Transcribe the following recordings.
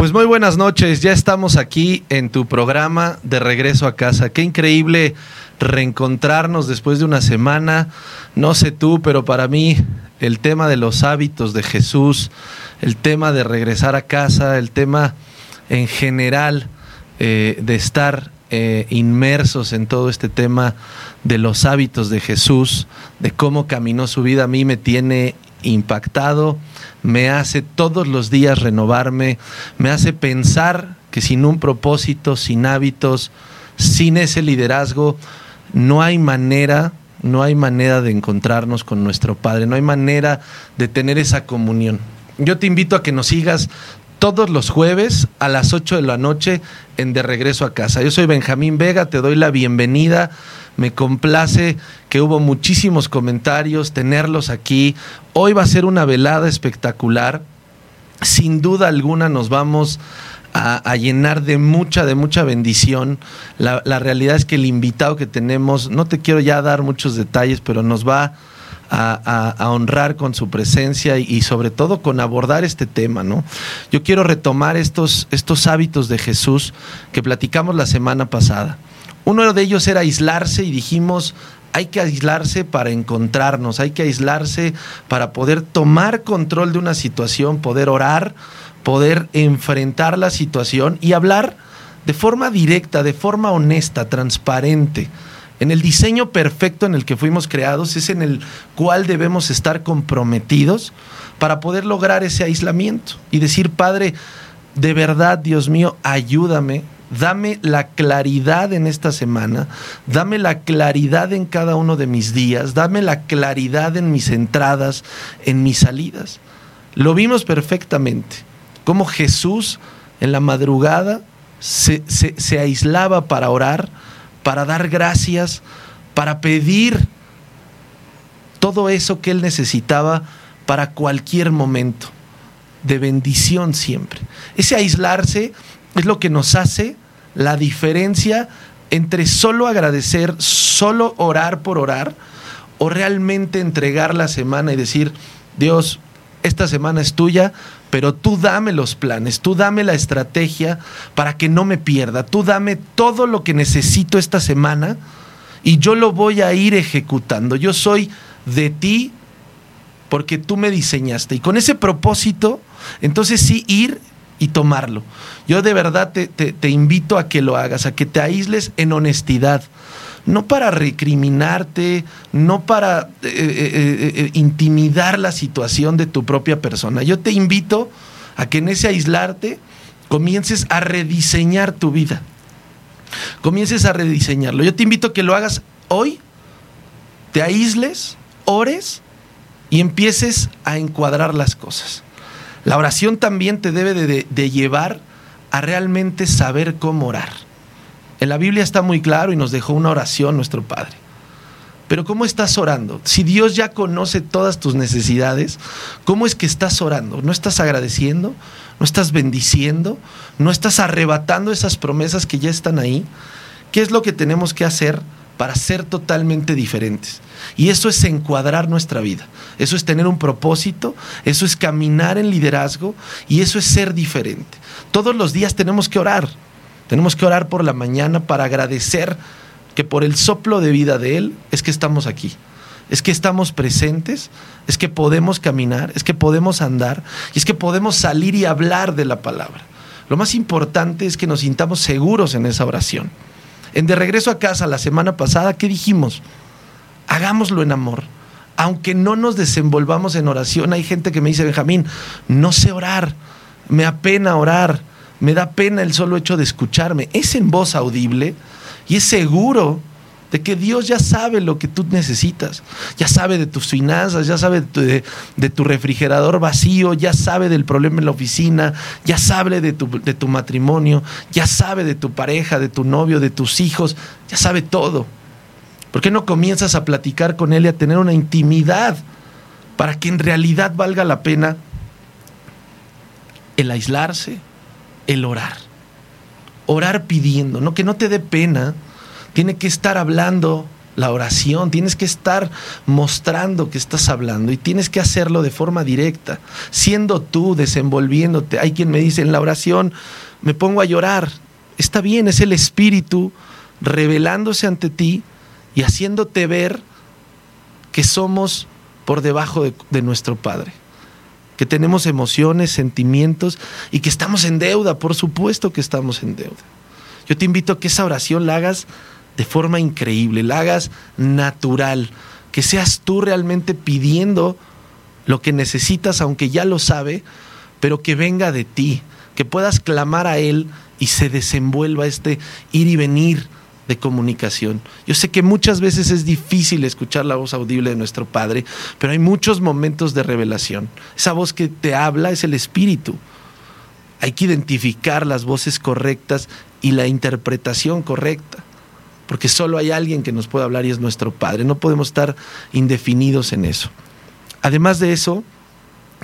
Pues muy buenas noches, ya estamos aquí en tu programa de regreso a casa. Qué increíble reencontrarnos después de una semana. No sé tú, pero para mí el tema de los hábitos de Jesús, el tema de regresar a casa, el tema en general eh, de estar eh, inmersos en todo este tema de los hábitos de Jesús, de cómo caminó su vida, a mí me tiene impactado, me hace todos los días renovarme, me hace pensar que sin un propósito, sin hábitos, sin ese liderazgo, no hay manera, no hay manera de encontrarnos con nuestro Padre, no hay manera de tener esa comunión. Yo te invito a que nos sigas todos los jueves a las 8 de la noche en De Regreso a Casa. Yo soy Benjamín Vega, te doy la bienvenida. Me complace que hubo muchísimos comentarios, tenerlos aquí. Hoy va a ser una velada espectacular. Sin duda alguna nos vamos a, llenar de mucha, de mucha bendición. La, realidad es que el invitado que tenemos, no te quiero ya dar muchos detalles, pero nos va a, honrar con su presencia y, sobre todo con abordar este tema, ¿no? Yo quiero retomar estos, estos hábitos de Jesús que platicamos la semana pasada. Uno de ellos era aislarse y dijimos, hay que aislarse para encontrarnos, hay que aislarse para poder tomar control de una situación, poder orar, poder enfrentar la situación y hablar de forma directa, de forma honesta, transparente. En el diseño perfecto en el que fuimos creados, es en el cual debemos estar comprometidos para poder lograr ese aislamiento y decir, Padre, de verdad, Dios mío, ayúdame, dame la claridad en esta semana, dame la claridad en cada uno de mis días, dame la claridad en mis entradas, en mis salidas. Lo vimos perfectamente, como Jesús en la madrugada se, se aislaba para orar, para dar gracias, para pedir todo eso que él necesitaba para cualquier momento, de bendición siempre. Ese aislarse es lo que nos hace la diferencia entre solo agradecer, solo orar por orar, o realmente entregar la semana y decir, Dios, esta semana es tuya, pero tú dame los planes, tú dame la estrategia para que no me pierda, tú dame todo lo que necesito esta semana y yo lo voy a ir ejecutando. Yo soy de ti porque tú me diseñaste. Y con ese propósito, entonces sí ir y tomarlo. Yo de verdad te, invito a que lo hagas, a que te aísles en honestidad no para recriminarte, no para eh, eh, eh, intimidar la situación de tu propia persona. Yo te invito a que en ese aislarte comiences a rediseñar tu vida. Comiences a rediseñarlo. Yo te invito a que lo hagas hoy, te aísles, ores y empieces a encuadrar las cosas. La oración también te debe de llevar a realmente saber cómo orar. En la Biblia está muy claro y nos dejó una oración nuestro Padre. Pero ¿cómo estás orando? Si Dios ya conoce todas tus necesidades, ¿cómo es que estás orando? ¿No estás agradeciendo? ¿No estás bendiciendo? ¿No estás arrebatando esas promesas que ya están ahí? ¿Qué es lo que tenemos que hacer para ser totalmente diferentes? Y eso es encuadrar nuestra vida. Eso es tener un propósito, eso es caminar en liderazgo y eso es ser diferente. Todos los días tenemos que orar. Tenemos que orar por la mañana para agradecer que por el soplo de vida de Él es que estamos aquí. Es que estamos presentes, es que podemos caminar, es que podemos andar y es que podemos salir y hablar de la palabra. Lo más importante es que nos sintamos seguros en esa oración. En De Regreso a Casa la semana pasada, ¿qué dijimos? Hagámoslo en amor. Aunque no nos desenvolvamos en oración, hay gente que me dice, Benjamín, no sé orar, me apena orar, me da pena el solo hecho de escucharme. Es en voz audible y es seguro de que Dios ya sabe lo que tú necesitas, ya sabe de tus finanzas, ya sabe de tu, refrigerador vacío, ya sabe del problema en la oficina, ya sabe de tu, de tu matrimonio, ya sabe de tu pareja, de tu novio, de tus hijos, ya sabe todo. ¿Por qué no comienzas a platicar con Él y a tener una intimidad para que en realidad valga la pena el aislarse, el orar? Orar pidiendo, no que no te dé pena tiene que estar hablando la oración, tienes que estar mostrando que estás hablando y tienes que hacerlo de forma directa, siendo tú, desenvolviéndote. Hay quien me dice en la oración, me pongo a llorar. Está bien, es el Espíritu revelándose ante ti y haciéndote ver que somos por debajo de, de nuestro Padre, que tenemos emociones, sentimientos y que estamos en deuda, por supuesto que estamos en deuda. Yo te invito a que esa oración la hagas de forma increíble, la hagas natural, que seas tú realmente pidiendo lo que necesitas, aunque ya lo sabe, pero que venga de ti, que puedas clamar a Él y se desenvuelva este ir y venir de comunicación. Yo sé que muchas veces es difícil escuchar la voz audible de nuestro Padre, pero hay muchos momentos de revelación. Esa voz que te habla es el Espíritu. Hay que identificar las voces correctas y la interpretación correcta porque solo hay alguien que nos puede hablar y es nuestro Padre. No podemos estar indefinidos en eso. Además de eso,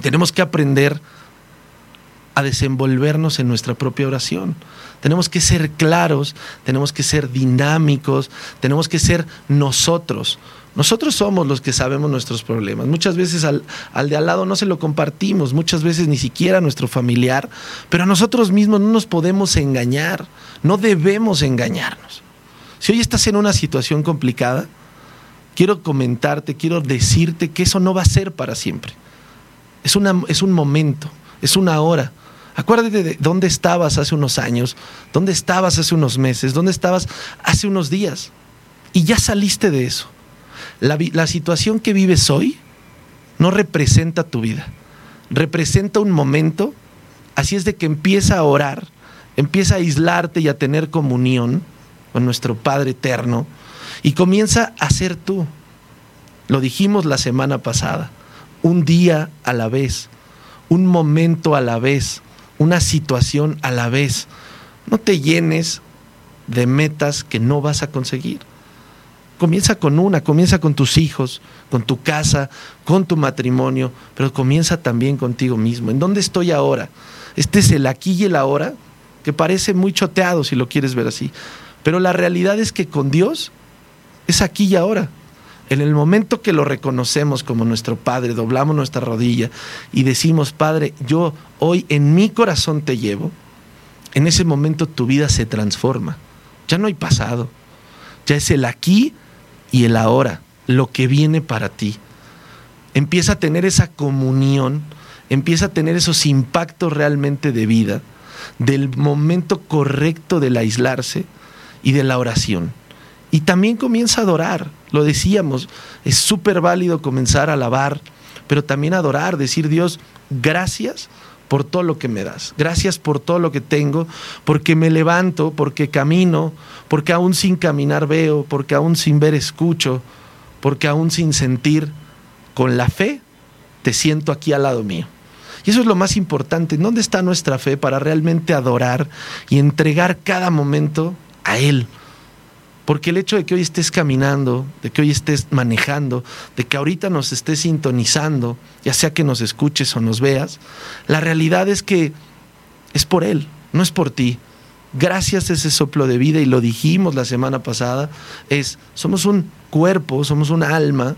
tenemos que aprender a desenvolvernos en nuestra propia oración. Tenemos que ser claros, tenemos que ser dinámicos, tenemos que ser nosotros. Nosotros somos los que sabemos nuestros problemas. Muchas veces al, al, de al lado no se lo compartimos, muchas veces ni siquiera a nuestro familiar, pero a nosotros mismos no nos podemos engañar, no debemos engañarnos. Si hoy estás en una situación complicada, quiero comentarte, quiero decirte que eso no va a ser para siempre. Es, una, es un momento, es una hora. Acuérdate de dónde estabas hace unos años, dónde estabas hace unos meses, dónde estabas hace unos días. Y ya saliste de eso. La, la situación que vives hoy no representa tu vida, representa un momento. Así es de que empieza a orar, empieza a aislarte y a tener comunión con nuestro Padre eterno y comienza a ser tú. Lo dijimos la semana pasada, un día a la vez, un momento a la vez, una situación a la vez. No te llenes de metas que no vas a conseguir. Comienza con una, comienza con tus hijos, con tu casa, con tu matrimonio, pero comienza también contigo mismo. ¿En dónde estoy ahora? Este es el aquí y el ahora, que parece muy choteado si lo quieres ver así. Pero la realidad es que con Dios es aquí y ahora. En el momento que lo reconocemos como nuestro Padre, doblamos nuestra rodilla y decimos, Padre, yo hoy en mi corazón te llevo, en ese momento tu vida se transforma. Ya no hay pasado, ya es el aquí y el ahora, lo que viene para ti. Empieza a tener esa comunión, empieza a tener esos impactos realmente de vida, del momento correcto del aislarse y de la oración. Y también comienza a adorar, lo decíamos, es súper válido comenzar a alabar, pero también adorar, decir Dios, gracias por todo lo que me das, gracias por todo lo que tengo, porque me levanto, porque camino, porque aún sin caminar veo, porque aún sin ver escucho, porque aún sin sentir, con la fe, te siento aquí al lado mío. Y eso es lo más importante. ¿Dónde está nuestra fe para realmente adorar y entregar cada momento a Él. Porque el hecho de que hoy estés caminando, de que hoy estés manejando, de que ahorita nos estés sintonizando, ya sea que nos escuches o nos veas, la realidad es que es por Él, no es por ti. Gracias a ese soplo de vida, y lo dijimos la semana pasada, es, somos un cuerpo, somos un alma,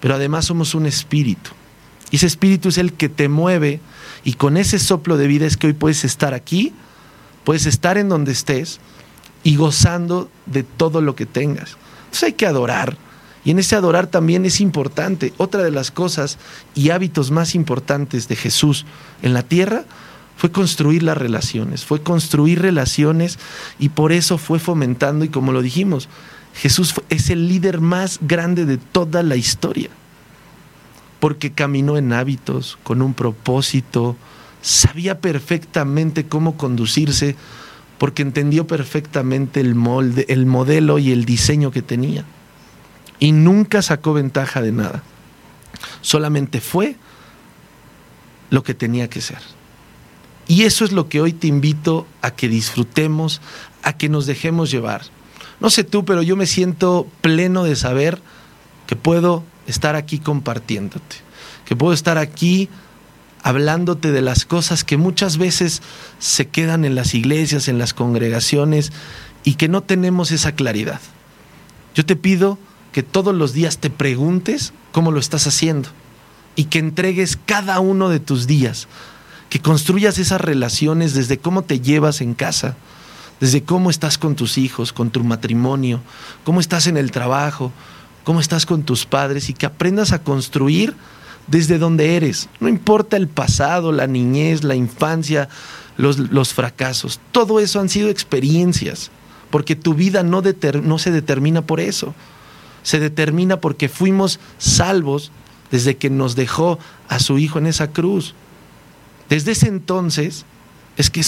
pero además somos un espíritu. Y ese espíritu es el que te mueve, y con ese soplo de vida es que hoy puedes estar aquí, puedes estar en donde estés, y gozando de todo lo que tengas. Entonces hay que adorar. Y en ese adorar también es importante. Otra de las cosas y hábitos más importantes de Jesús en la tierra fue construir las relaciones, fue construir relaciones y por eso fue fomentando y como lo dijimos, Jesús es el líder más grande de toda la historia, porque caminó en hábitos, con un propósito, sabía perfectamente cómo conducirse porque entendió perfectamente el molde, el modelo y el diseño que tenía. Y nunca sacó ventaja de nada. Solamente fue lo que tenía que ser. Y eso es lo que hoy te invito a que disfrutemos, a que nos dejemos llevar. No sé tú, pero yo me siento pleno de saber que puedo estar aquí compartiéndote, que puedo estar aquí hablándote de las cosas que muchas veces se quedan en las iglesias, en las congregaciones y que no tenemos esa claridad. Yo te pido que todos los días te preguntes cómo lo estás haciendo y que entregues cada uno de tus días, que construyas esas relaciones desde cómo te llevas en casa, desde cómo estás con tus hijos, con tu matrimonio, cómo estás en el trabajo, cómo estás con tus padres y que aprendas a construir desde donde eres. No importa el pasado, la niñez, la infancia, los, fracasos. Todo eso han sido experiencias, porque tu vida no, no se determina por eso. Se determina porque fuimos salvos desde que nos dejó a su Hijo en esa cruz. Desde ese entonces es que,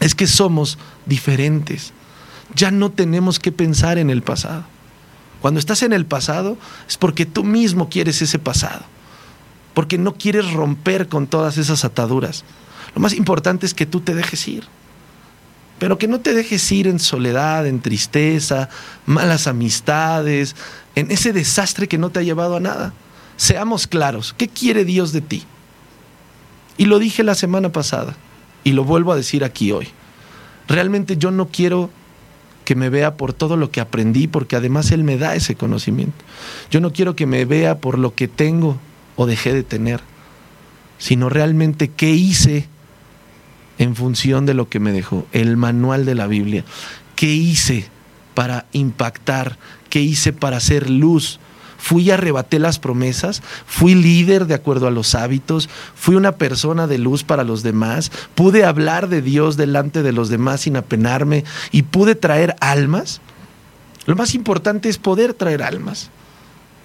es que somos diferentes. Ya no tenemos que pensar en el pasado. Cuando estás en el pasado es porque tú mismo quieres ese pasado, porque no quieres romper con todas esas ataduras. Lo más importante es que tú te dejes ir, pero que no te dejes ir en soledad, en tristeza, malas amistades, en ese desastre que no te ha llevado a nada. Seamos claros, ¿qué quiere Dios de ti? Y lo dije la semana pasada y lo vuelvo a decir aquí hoy. Realmente yo no quiero que me vea por todo lo que aprendí, porque además Él me da ese conocimiento. Yo no quiero que me vea por lo que tengo o dejé de tener, sino realmente qué hice en función de lo que me dejó, el manual de la Biblia, qué hice para impactar, qué hice para hacer luz, fui y arrebaté las promesas, fui líder de acuerdo a los hábitos, fui una persona de luz para los demás, pude hablar de Dios delante de los demás sin apenarme y pude traer almas. Lo más importante es poder traer almas.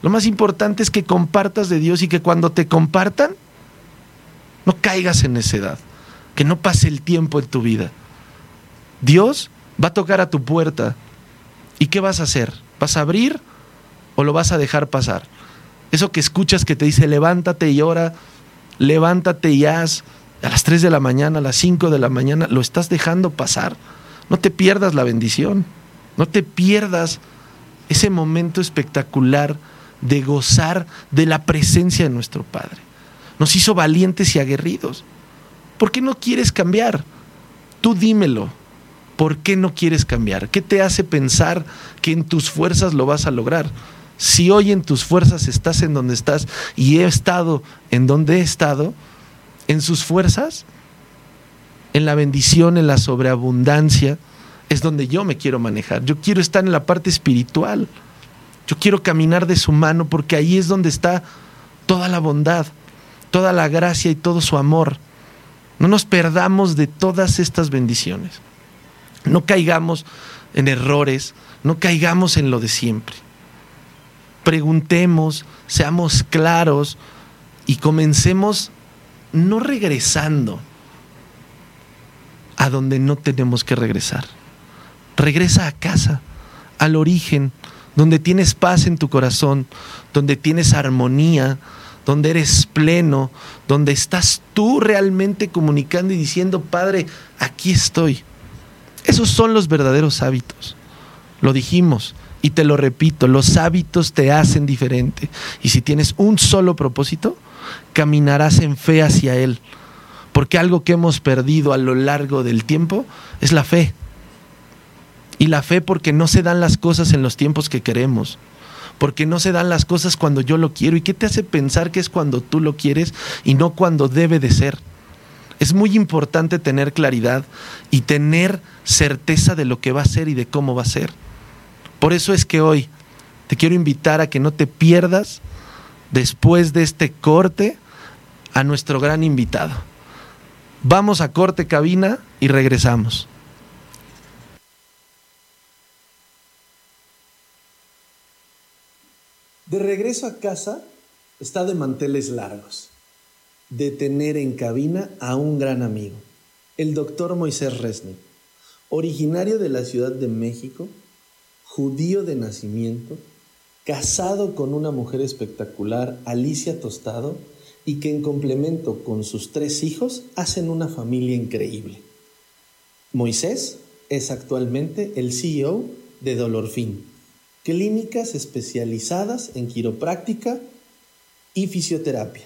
Lo más importante es que compartas de Dios y que cuando te compartan, no caigas en necedad, que no pase el tiempo en tu vida. Dios va a tocar a tu puerta. ¿Y qué vas a hacer? ¿Vas a abrir o lo vas a dejar pasar? Eso que escuchas que te dice levántate y ora, levántate y haz a las 3 de la mañana, a las 5 de la mañana, lo estás dejando pasar. No te pierdas la bendición, no te pierdas ese momento espectacular de gozar de la presencia de nuestro Padre. Nos hizo valientes y aguerridos. ¿Por qué no quieres cambiar? Tú dímelo. ¿Por qué no quieres cambiar? ¿Qué te hace pensar que en tus fuerzas lo vas a lograr? Si hoy en tus fuerzas estás en donde estás y he estado en donde he estado, en sus fuerzas, en la bendición, en la sobreabundancia, es donde yo me quiero manejar. Yo quiero estar en la parte espiritual. Yo quiero caminar de su mano porque ahí es donde está toda la bondad, toda la gracia y todo su amor. No nos perdamos de todas estas bendiciones. No caigamos en errores, no caigamos en lo de siempre preguntemos, seamos claros y comencemos no regresando a donde no tenemos que regresar. Regresa a casa, al origen, donde tienes paz en tu corazón, donde tienes armonía, donde eres pleno, donde estás tú realmente comunicando y diciendo, Padre, aquí estoy. Esos son los verdaderos hábitos. Lo dijimos, y te lo repito, los hábitos te hacen diferente. Y si tienes un solo propósito, caminarás en fe hacia Él. Porque algo que hemos perdido a lo largo del tiempo es la fe. Y la fe porque no se dan las cosas en los tiempos que queremos. Porque no se dan las cosas cuando yo lo quiero. ¿Y qué te hace pensar que es cuando tú lo quieres y no cuando debe de ser? Es muy importante tener claridad y tener certeza de lo que va a ser y de cómo va a ser. Por eso es que hoy te quiero invitar a que no te pierdas después de este corte a nuestro gran invitado. Vamos a corte cabina y regresamos. De regreso a casa está de manteles largos, de tener en cabina a un gran amigo, el doctor Moisés Resnick originario de la Ciudad de México, judío de nacimiento, casado con una mujer espectacular, Alicia Tostado, y que en complemento con sus tres hijos hacen una familia increíble. Moisés es actualmente el CEO de Dolorfin, clínicas especializadas en quiropráctica y fisioterapia.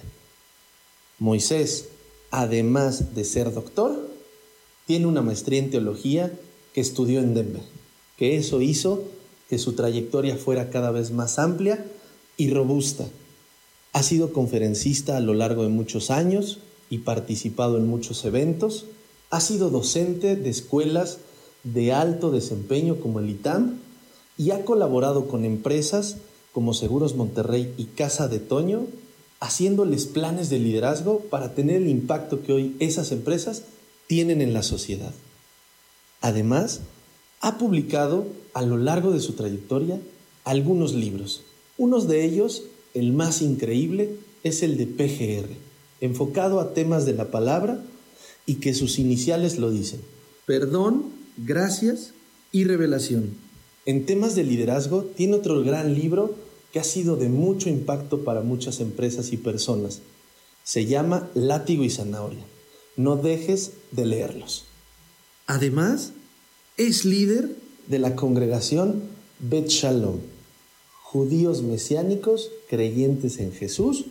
Moisés, además de ser doctor, tiene una maestría en teología que estudió en Denver, que eso hizo que su trayectoria fuera cada vez más amplia y robusta. Ha sido conferencista a lo largo de muchos años y participado en muchos eventos. Ha sido docente de escuelas de alto desempeño como el ITAM y ha colaborado con empresas como Seguros Monterrey y Casa de Toño, haciéndoles planes de liderazgo para tener el impacto que hoy esas empresas tienen en la sociedad. Además, ha publicado a lo largo de su trayectoria algunos libros. Unos de ellos, el más increíble, es el de PGR, enfocado a temas de la palabra y que sus iniciales lo dicen. Perdón, gracias y revelación. En temas de liderazgo tiene otro gran libro que ha sido de mucho impacto para muchas empresas y personas. Se llama Látigo y Zanahoria. No dejes de leerlos. Además, es líder de la congregación Bet Shalom, judíos mesiánicos creyentes en Jesús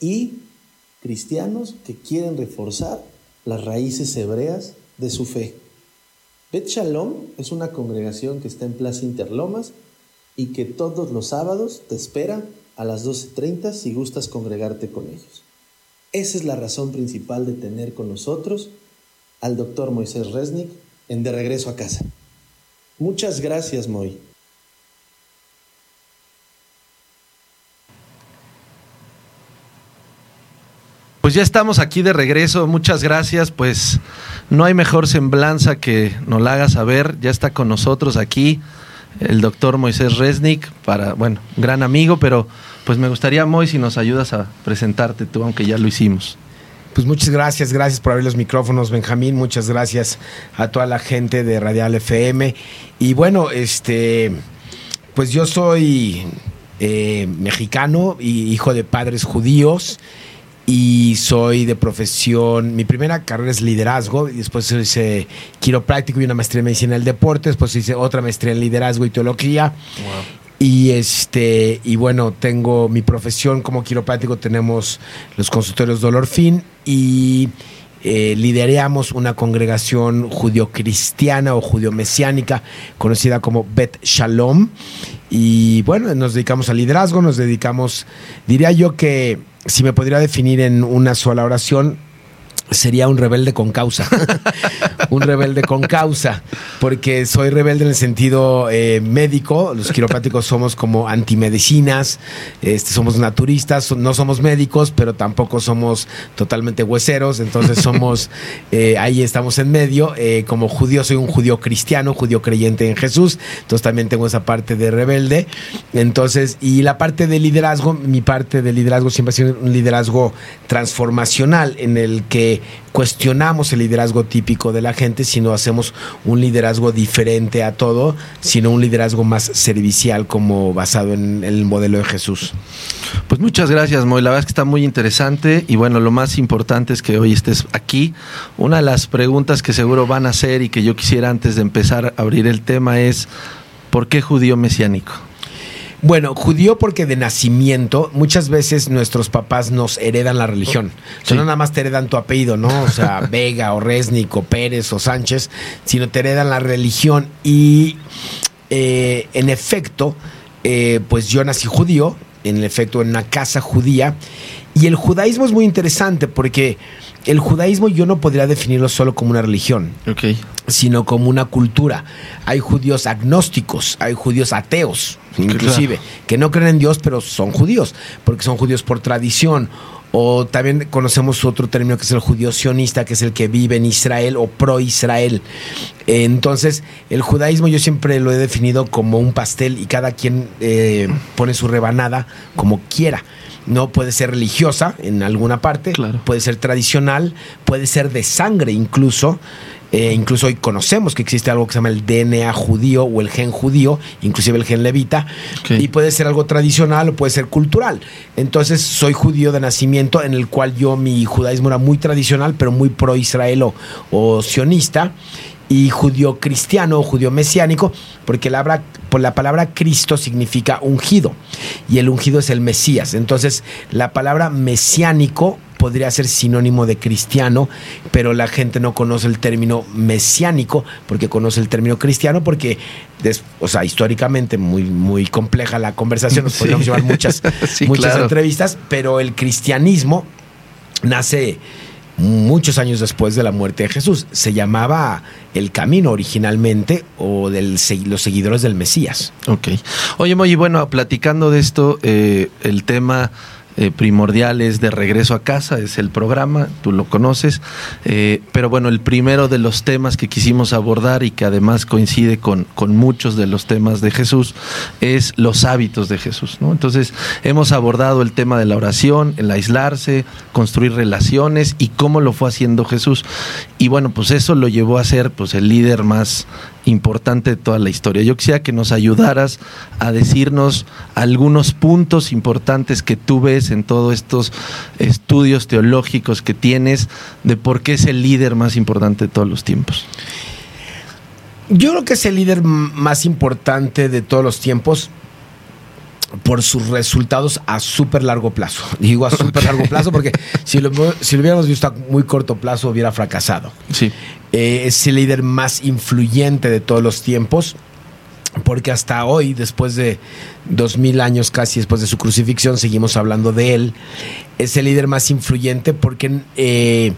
y cristianos que quieren reforzar las raíces hebreas de su fe. Bet Shalom es una congregación que está en Plaza Interlomas y que todos los sábados te espera a las 12.30 si gustas congregarte con ellos. Esa es la razón principal de tener con nosotros al doctor Moisés Resnick en De Regreso a Casa. Muchas gracias, Moy. Pues ya estamos aquí de regreso, muchas gracias, pues no hay mejor semblanza que nos la haga saber, ya está con nosotros aquí el doctor Moisés Resnick, para, bueno, gran amigo, pero pues me gustaría, Moy, si nos ayudas a presentarte tú, aunque ya lo hicimos. Pues muchas gracias, gracias por abrir los micrófonos, Benjamín, muchas gracias a toda la gente de Radial FM. Y bueno, este, pues yo soy eh, mexicano y hijo de padres judíos y soy de profesión, mi primera carrera es liderazgo, y después hice quiropráctico y una maestría en medicina del deporte, después hice otra maestría en liderazgo y teología. Y este, y bueno, tengo mi profesión como quiropráctico, tenemos los consultorios Dolor Fin y eh, lideramos una congregación judio-cristiana o judio-mesiánica conocida como Bet Shalom. Y bueno, nos dedicamos al liderazgo, nos dedicamos, diría yo que si me podría definir en una sola oración, sería un rebelde con causa. un rebelde con causa, porque soy rebelde en el sentido eh, médico. Los quiropráticos somos como antimedicinas, este, somos naturistas, no somos médicos, pero tampoco somos totalmente hueseros. Entonces somos, eh, ahí estamos en medio. Eh, como judío, soy un judío cristiano, judío creyente en Jesús. Entonces también tengo esa parte de rebelde. Entonces, y la parte de liderazgo, mi parte de liderazgo siempre ha sido un liderazgo transformacional en el que cuestionamos el liderazgo típico de la gente, sino hacemos un liderazgo diferente a todo, sino un liderazgo más servicial como basado en el modelo de Jesús. Pues muchas gracias, Moy. La verdad es que está muy interesante y bueno, lo más importante es que hoy estés aquí. Una de las preguntas que seguro van a hacer y que yo quisiera antes de empezar a abrir el tema es, ¿por qué judío mesiánico? Bueno, judío porque de nacimiento muchas veces nuestros papás nos heredan la religión. O sea, no nada más te heredan tu apellido, ¿no? O sea, Vega o Resnick o Pérez o Sánchez, sino te heredan la religión. Y eh, en efecto, eh, pues yo nací judío, en efecto en una casa judía. Y el judaísmo es muy interesante porque el judaísmo yo no podría definirlo solo como una religión, sino como una cultura. Hay judíos agnósticos, hay judíos ateos, inclusive, que no creen en Dios, pero son judíos, porque son judíos por tradición. O también conocemos otro término que es el judío sionista, que es el que vive en Israel o pro-Israel. Entonces, el judaísmo yo siempre lo he definido como un pastel y cada quien eh, pone su rebanada como quiera. No puede ser religiosa en alguna parte, puede ser tradicional, puede ser de sangre incluso. Eh, incluso hoy conocemos que existe algo que se llama el DNA judío o el gen judío, inclusive el gen levita, y puede ser algo tradicional o puede ser cultural. Entonces soy judío de nacimiento en el cual yo mi judaísmo era muy tradicional, pero muy pro Israel o, o sionista y judío cristiano o judío mesiánico, porque la, por la palabra Cristo significa ungido y el ungido es el Mesías. Entonces, la palabra mesiánico podría ser sinónimo de cristiano, pero la gente no conoce el término mesiánico porque conoce el término cristiano porque, o sea, históricamente muy, muy compleja la conversación, nos Sí. podríamos llevar muchas, Sí, muchas claro. entrevistas, pero el cristianismo nace muchos años después de la muerte de Jesús. Se llamaba el camino originalmente o del, los seguidores del Mesías. Ok. Oye, Moy, bueno, platicando de esto, eh, el tema eh, primordial es de regreso a casa, es el programa, tú lo conoces, eh, pero bueno, el primero de los temas que quisimos abordar y que además coincide con, con muchos de los temas de Jesús es los hábitos de Jesús, ¿no? Entonces, hemos abordado el tema de la oración, el aislarse, construir relaciones y cómo lo fue haciendo Jesús. Y bueno, pues eso lo llevó a ser pues el líder más importante de toda la historia. Yo quisiera que nos ayudaras a decirnos algunos puntos importantes que tú ves en todos estos estudios teológicos que tienes de por qué es el líder más importante de todos los tiempos. Yo creo que es el líder más importante de todos los tiempos por sus resultados a súper largo plazo. Digo a súper largo plazo porque si lo, si lo hubiéramos visto a muy corto plazo hubiera fracasado. Sí. Eh, es el líder más influyente de todos los tiempos, porque hasta hoy, después de dos mil años casi después de su crucifixión, seguimos hablando de él. Es el líder más influyente porque eh,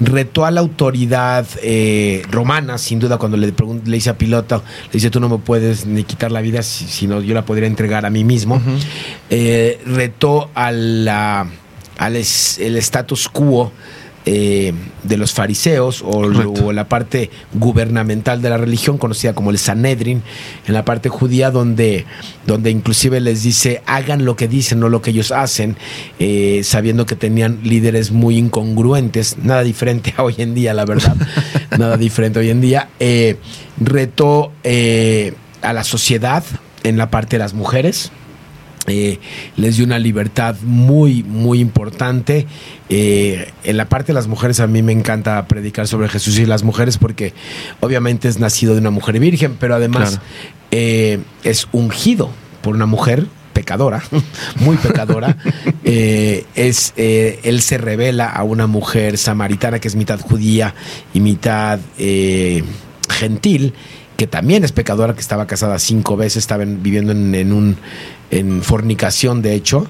retó a la autoridad eh, romana, sin duda, cuando le, le dice a Piloto, le dice, tú no me puedes ni quitar la vida, si, si no, yo la podría entregar a mí mismo. Eh, retó a la, al es- el status quo eh, de los fariseos o, la parte gubernamental de la religión conocida como el Sanedrin en la parte judía donde, donde inclusive les dice hagan lo que dicen no lo que ellos hacen eh, sabiendo que tenían líderes muy incongruentes nada diferente a hoy en día la verdad nada diferente hoy en día eh, retó eh, a la sociedad en la parte de las mujeres eh, les dio una libertad muy, muy importante. Eh, en la parte de las mujeres a mí me encanta predicar sobre Jesús y las mujeres porque obviamente es nacido de una mujer virgen, pero además Claro. eh, es ungido por una mujer pecadora, muy pecadora. Eh, es, eh, él se revela a una mujer samaritana que es mitad judía y mitad eh, gentil, que también es pecadora, que estaba casada cinco veces, estaba en- viviendo en, en un en fornicación, de hecho,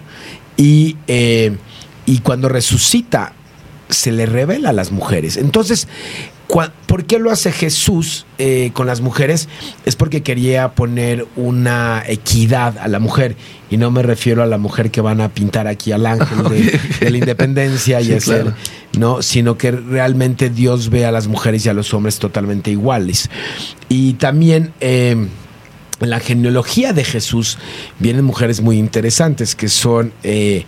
y, eh, y cuando resucita se le revela a las mujeres. Entonces, ¿por qué lo hace Jesús eh, con las mujeres? Es porque quería poner una equidad a la mujer. Y no me refiero a la mujer que van a pintar aquí al ángel de, de la independencia y Sí, hacer, claro. no, sino que realmente Dios ve a las mujeres y a los hombres totalmente iguales. Y también eh, en la genealogía de Jesús vienen mujeres muy interesantes que son eh,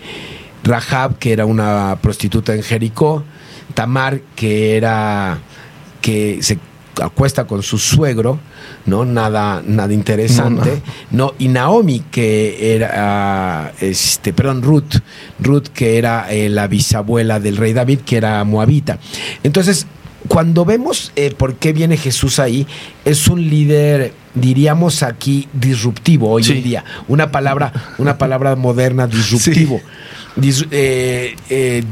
Rahab, que era una prostituta en Jericó, Tamar, que era que se acuesta con su suegro, ¿no? Nada, nada interesante. No, y Naomi, que era ah, este, perdón, Ruth, Ruth, que era eh, la bisabuela del rey David, que era moabita. Entonces, cuando vemos eh, por qué viene Jesús ahí, es un líder, diríamos aquí, disruptivo hoy Sí. en día. Una palabra, una palabra moderna, disruptivo. Dis- eh, eh,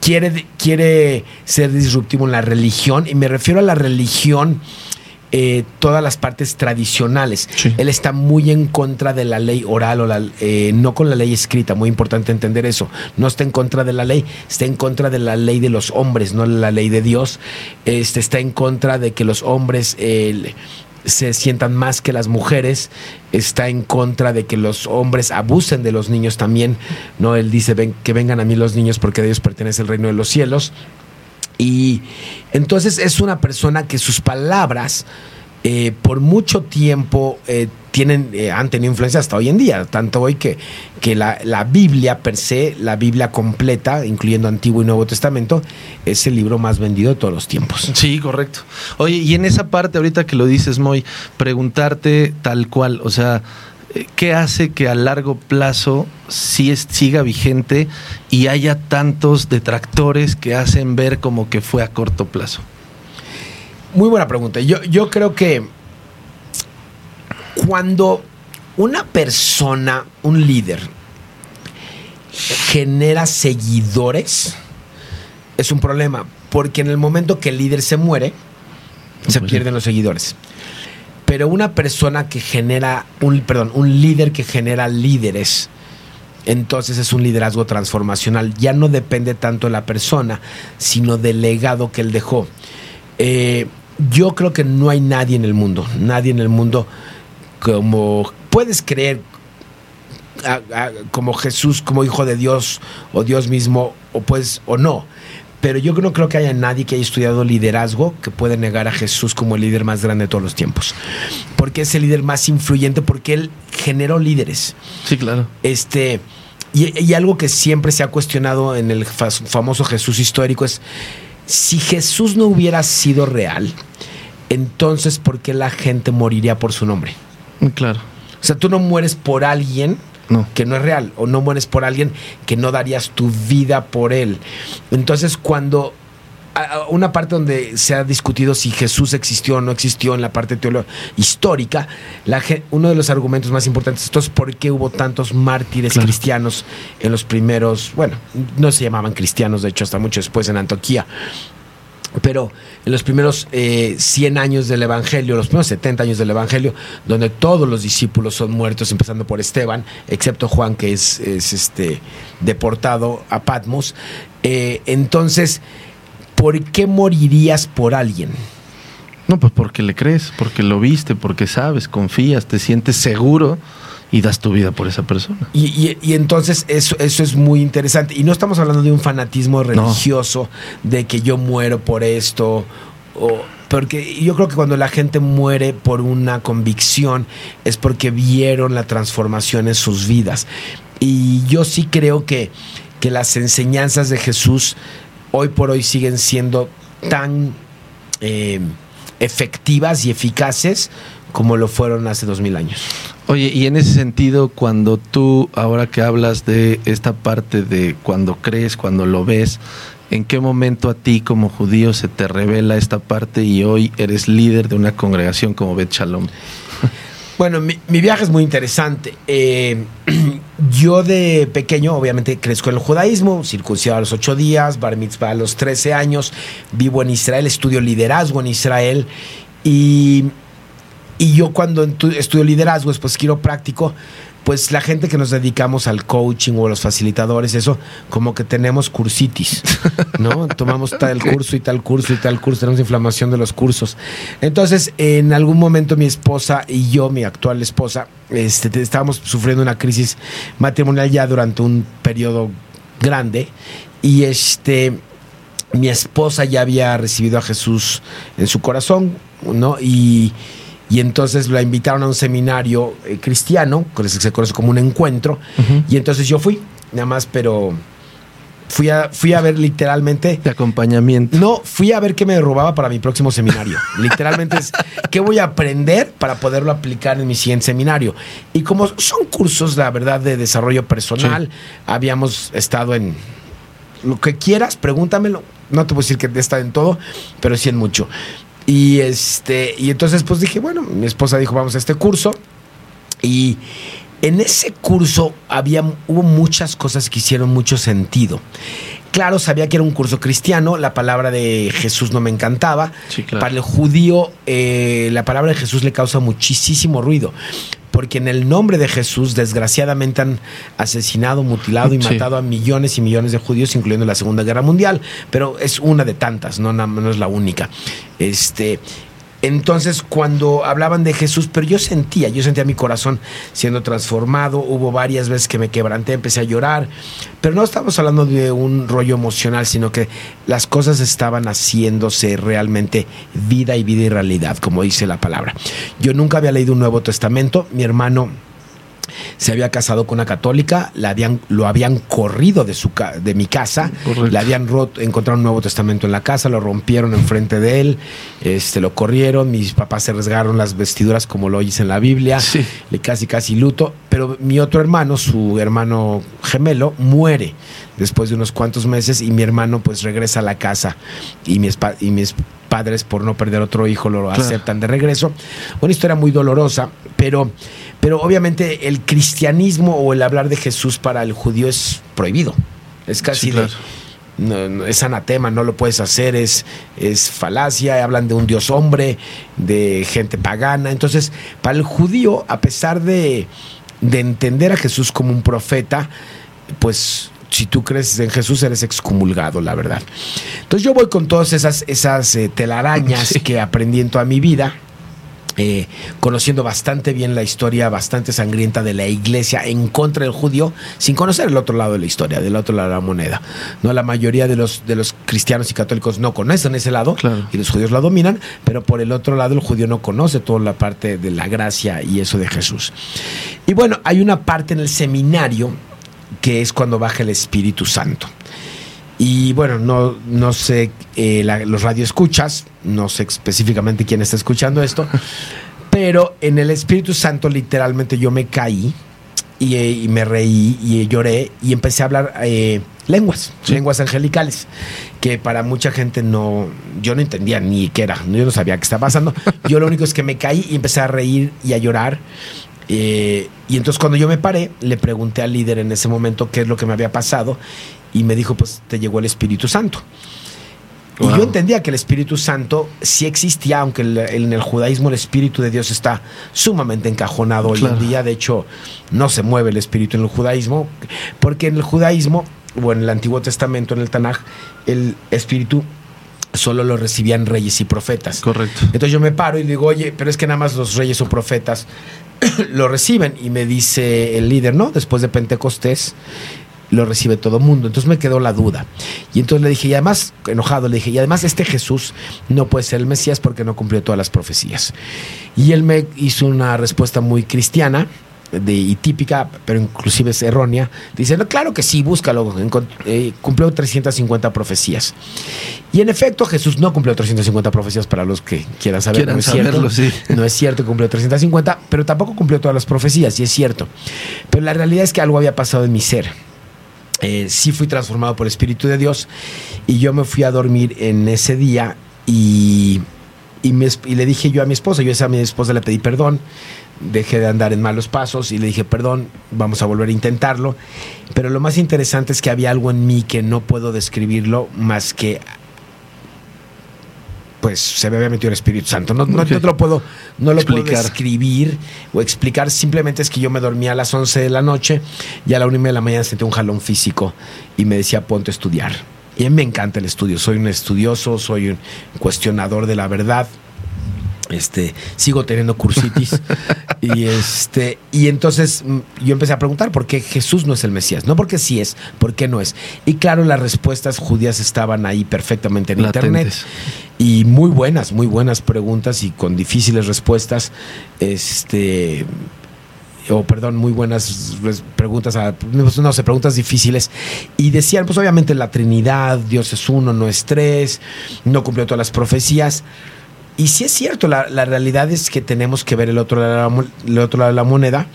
quiere, quiere ser disruptivo en la religión, y me refiero a la religión. Eh, todas las partes tradicionales. Sí. Él está muy en contra de la ley oral o la, eh, no con la ley escrita, muy importante entender eso. No está en contra de la ley, está en contra de la ley de los hombres, no la ley de Dios. Este, está en contra de que los hombres eh, se sientan más que las mujeres, está en contra de que los hombres abusen de los niños también. No, él dice ven, que vengan a mí los niños porque de ellos pertenece el reino de los cielos. Y entonces es una persona que sus palabras eh, por mucho tiempo eh, tienen, eh, han tenido influencia hasta hoy en día, tanto hoy que, que la, la Biblia per se, la Biblia completa, incluyendo Antiguo y Nuevo Testamento, es el libro más vendido de todos los tiempos. Sí, correcto. Oye, y en esa parte, ahorita que lo dices, Moy, preguntarte tal cual, o sea, ¿qué hace que a largo plazo sí es- siga vigente y haya tantos detractores que hacen ver como que fue a corto plazo? Muy buena pregunta. Yo, yo creo que cuando una persona, un líder, genera seguidores, es un problema. Porque en el momento que el líder se muere, se Pues pierden los seguidores. Pero una persona que genera, un, perdón, un líder que genera líderes, entonces es un liderazgo transformacional. Ya no depende tanto de la persona, sino del legado que él dejó. Eh, yo creo que no hay nadie en el mundo, nadie en el mundo como puedes creer como Jesús, como hijo de Dios o Dios mismo, o pues o no. Pero yo no creo que haya nadie que haya estudiado liderazgo que pueda negar a Jesús como el líder más grande de todos los tiempos. Porque es el líder más influyente, porque él generó líderes. Sí, claro. Este, y, y algo que siempre se ha cuestionado en el fa- famoso Jesús histórico es, si Jesús no hubiera sido real, entonces ¿por qué la gente moriría por su nombre? Claro. O sea, tú no mueres por alguien No. que no es real, o no mueres por alguien que no darías tu vida por él. Entonces, cuando una parte donde se ha discutido si Jesús existió o no existió en la parte histórica, la uno de los argumentos más importantes es por qué hubo tantos mártires Claro. cristianos en los primeros, bueno, no se llamaban cristianos, de hecho, hasta mucho después en Antioquía. Pero en los primeros eh, 100 años del Evangelio, los primeros 70 años del Evangelio, donde todos los discípulos son muertos, empezando por Esteban, excepto Juan, que es, es, este, deportado a Patmos, eh, entonces, ¿por qué morirías por alguien? No, pues porque le crees, porque lo viste, porque sabes, confías, te sientes seguro y das tu vida por esa persona. Y, y- y entonces eso, eso es muy interesante. Y no estamos hablando de un fanatismo religioso, de que yo muero por esto. O, porque yo creo que cuando la gente muere por una convicción es porque vieron la transformación en sus vidas. Y yo sí creo que, que las enseñanzas de Jesús hoy por hoy siguen siendo tan eh, efectivas y eficaces como lo fueron hace dos mil años. Oye, y en ese sentido, cuando tú, ahora que hablas de esta parte de cuando crees, cuando lo ves, ¿en qué momento a ti como judío se te revela esta parte y hoy eres líder de una congregación como Bet Shalom? Bueno, mi, viaje es muy interesante. Eh, yo de pequeño, obviamente, crezco en el judaísmo, circuncidado a los ocho días, bar mitzvah a los 13 años, vivo en Israel, estudio liderazgo en Israel y, y yo cuando estudio liderazgo, después quiropráctico, pues la gente que nos dedicamos al coaching o a los facilitadores, eso, como que tenemos cursitis, ¿no? Tomamos tal curso y tal curso y tal curso, tenemos inflamación de los cursos. Entonces, en algún momento mi esposa y yo, mi actual esposa, este, te- estábamos sufriendo una crisis matrimonial ya durante un periodo grande y este mi esposa ya había recibido a Jesús en su corazón, ¿no? Y, y entonces la invitaron a un seminario eh, cristiano, que se conoce como un encuentro, y entonces yo fui, nada más, pero fui a, fui a ver literalmente De acompañamiento. no, fui a ver qué me robaba para mi próximo seminario. Literalmente es qué voy a aprender para poderlo aplicar en mi siguiente seminario. Y como son cursos, la verdad, de desarrollo personal, habíamos estado en lo que quieras, pregúntamelo. No te puedo decir que estado en todo, pero sí en mucho. Y este, y entonces pues dije, bueno, mi esposa dijo, vamos a este curso. Y en ese curso había, hubo muchas cosas que hicieron mucho sentido. Claro, sabía que era un curso cristiano, la palabra de Jesús no me encantaba. Sí, claro. Para el judío, eh, la palabra de Jesús le causa muchísimo ruido. Porque en el nombre de Jesús, desgraciadamente, han asesinado, mutilado y Sí. matado a millones y millones de judíos, incluyendo la Segunda Guerra Mundial. Pero es una de tantas, no, no es la única. Este, Entonces, cuando hablaban de Jesús, pero yo sentía, yo sentía mi corazón siendo transformado, hubo varias veces que me quebranté, empecé a llorar, pero no estamos hablando de un rollo emocional, sino que las cosas estaban haciéndose realmente vida y vida y realidad, como dice la palabra. Yo nunca había leído un Nuevo Testamento, mi hermano se había casado con una católica, la habían, lo habían corrido de, su, de mi casa, le habían roto, encontrado un Nuevo Testamento en la casa, lo rompieron enfrente de él, este, lo corrieron, mis papás se resgaron las vestiduras como lo dice en la Biblia, le casi casi luto, pero mi otro hermano, su hermano gemelo, muere después de unos cuantos meses y mi hermano pues regresa a la casa y mis, y mis padres por no perder otro hijo lo aceptan de regreso. Una historia muy dolorosa, pero pero obviamente el cristianismo o el hablar de Jesús para el judío es prohibido. Es casi es anatema, no lo puedes hacer, es, es falacia, hablan de un dios hombre, de gente pagana. Entonces, para el judío, a pesar de, entender a Jesús como un profeta, pues si tú crees en Jesús eres excomulgado, la verdad. Entonces yo voy con todas esas, esas eh, telarañas que aprendí en toda mi vida eh, conociendo bastante bien la historia bastante sangrienta de la iglesia en contra del judío, sin conocer el otro lado de la historia, del otro lado de la moneda. No, la mayoría de los, de los cristianos y católicos no conocen ese lado y los judíos la dominan, pero por el otro lado el judío no conoce toda la parte de la gracia y eso de Jesús. Y bueno, hay una parte en el seminario que es cuando baja el Espíritu Santo. Y bueno, no, no sé, eh, los radioescuchas, no sé específicamente quién está escuchando esto, pero en el Espíritu Santo literalmente yo me caí y, eh, me reí y lloré y empecé a hablar eh, lenguas, lenguas angelicales, que para mucha gente no, yo no entendía ni qué era, yo no sabía qué estaba pasando. Yo lo único es que me caí y empecé a reír y a llorar. Y entonces cuando yo me paré, le pregunté al líder en ese momento qué es lo que me había pasado y me dijo, pues te llegó el Espíritu Santo. Y yo entendía que el Espíritu Santo sí existía, aunque en el judaísmo el Espíritu de Dios está sumamente encajonado hoy en día. De hecho, no se mueve el Espíritu en el judaísmo, porque en el judaísmo, o en el Antiguo Testamento, en el Tanaj, el Espíritu solo lo recibían reyes y profetas. Correcto. Entonces yo me paro y digo, oye, pero es que nada más los reyes o profetas lo reciben. Y me dice el líder, ¿no? Después de Pentecostés, lo recibe todo el mundo. Entonces me quedó la duda. Y entonces le dije, y además, enojado, le dije, y además este Jesús no puede ser el Mesías porque no cumplió todas las profecías. Y él me hizo una respuesta muy cristiana. De, y típica, pero inclusive es errónea, dice, no, claro que sí, búscalo, eh, cumplió 350 profecías. Y en efecto, Jesús no cumplió 350 profecías para los que quieran saber. no es cierto, no es cierto, cumplió 350, pero tampoco cumplió todas las profecías, y es cierto. Pero la realidad es que algo había pasado en mi ser eh, sí fui transformado por el Espíritu de Dios y yo me fui a dormir en ese día y, y, le dije yo a mi esposa, yo a mi esposa le pedí perdón, dejé de andar en malos pasos y le dije perdón, vamos a volver a intentarlo, pero lo más interesante es que había algo en mí que no puedo describirlo más que pues se me había metido el Espíritu Santo. No, no, lo puedo, no lo explicar. puedo escribir o explicar. Simplemente es que yo me dormía a las 11 de la noche y a la una y media de la mañana sentí un jalón físico y me decía, ponte a estudiar. Y a mí me encanta el estudio. Soy un estudioso, soy un cuestionador de la verdad. Este, sigo teniendo cursitis. y este, y entonces mm, yo empecé a preguntar por qué Jesús no es el Mesías. No porque sí es, por qué no es. Y claro, las respuestas judías estaban ahí perfectamente en internet. Y muy buenas, muy buenas preguntas y con difíciles respuestas. Este o perdón, muy buenas preguntas, a, no sé, preguntas difíciles. Y decían, pues obviamente la Trinidad, Dios es uno, no es tres, no cumplió todas las profecías. Y sí es cierto, la, realidad es que tenemos que ver el otro, lado de la, el otro lado de la moneda,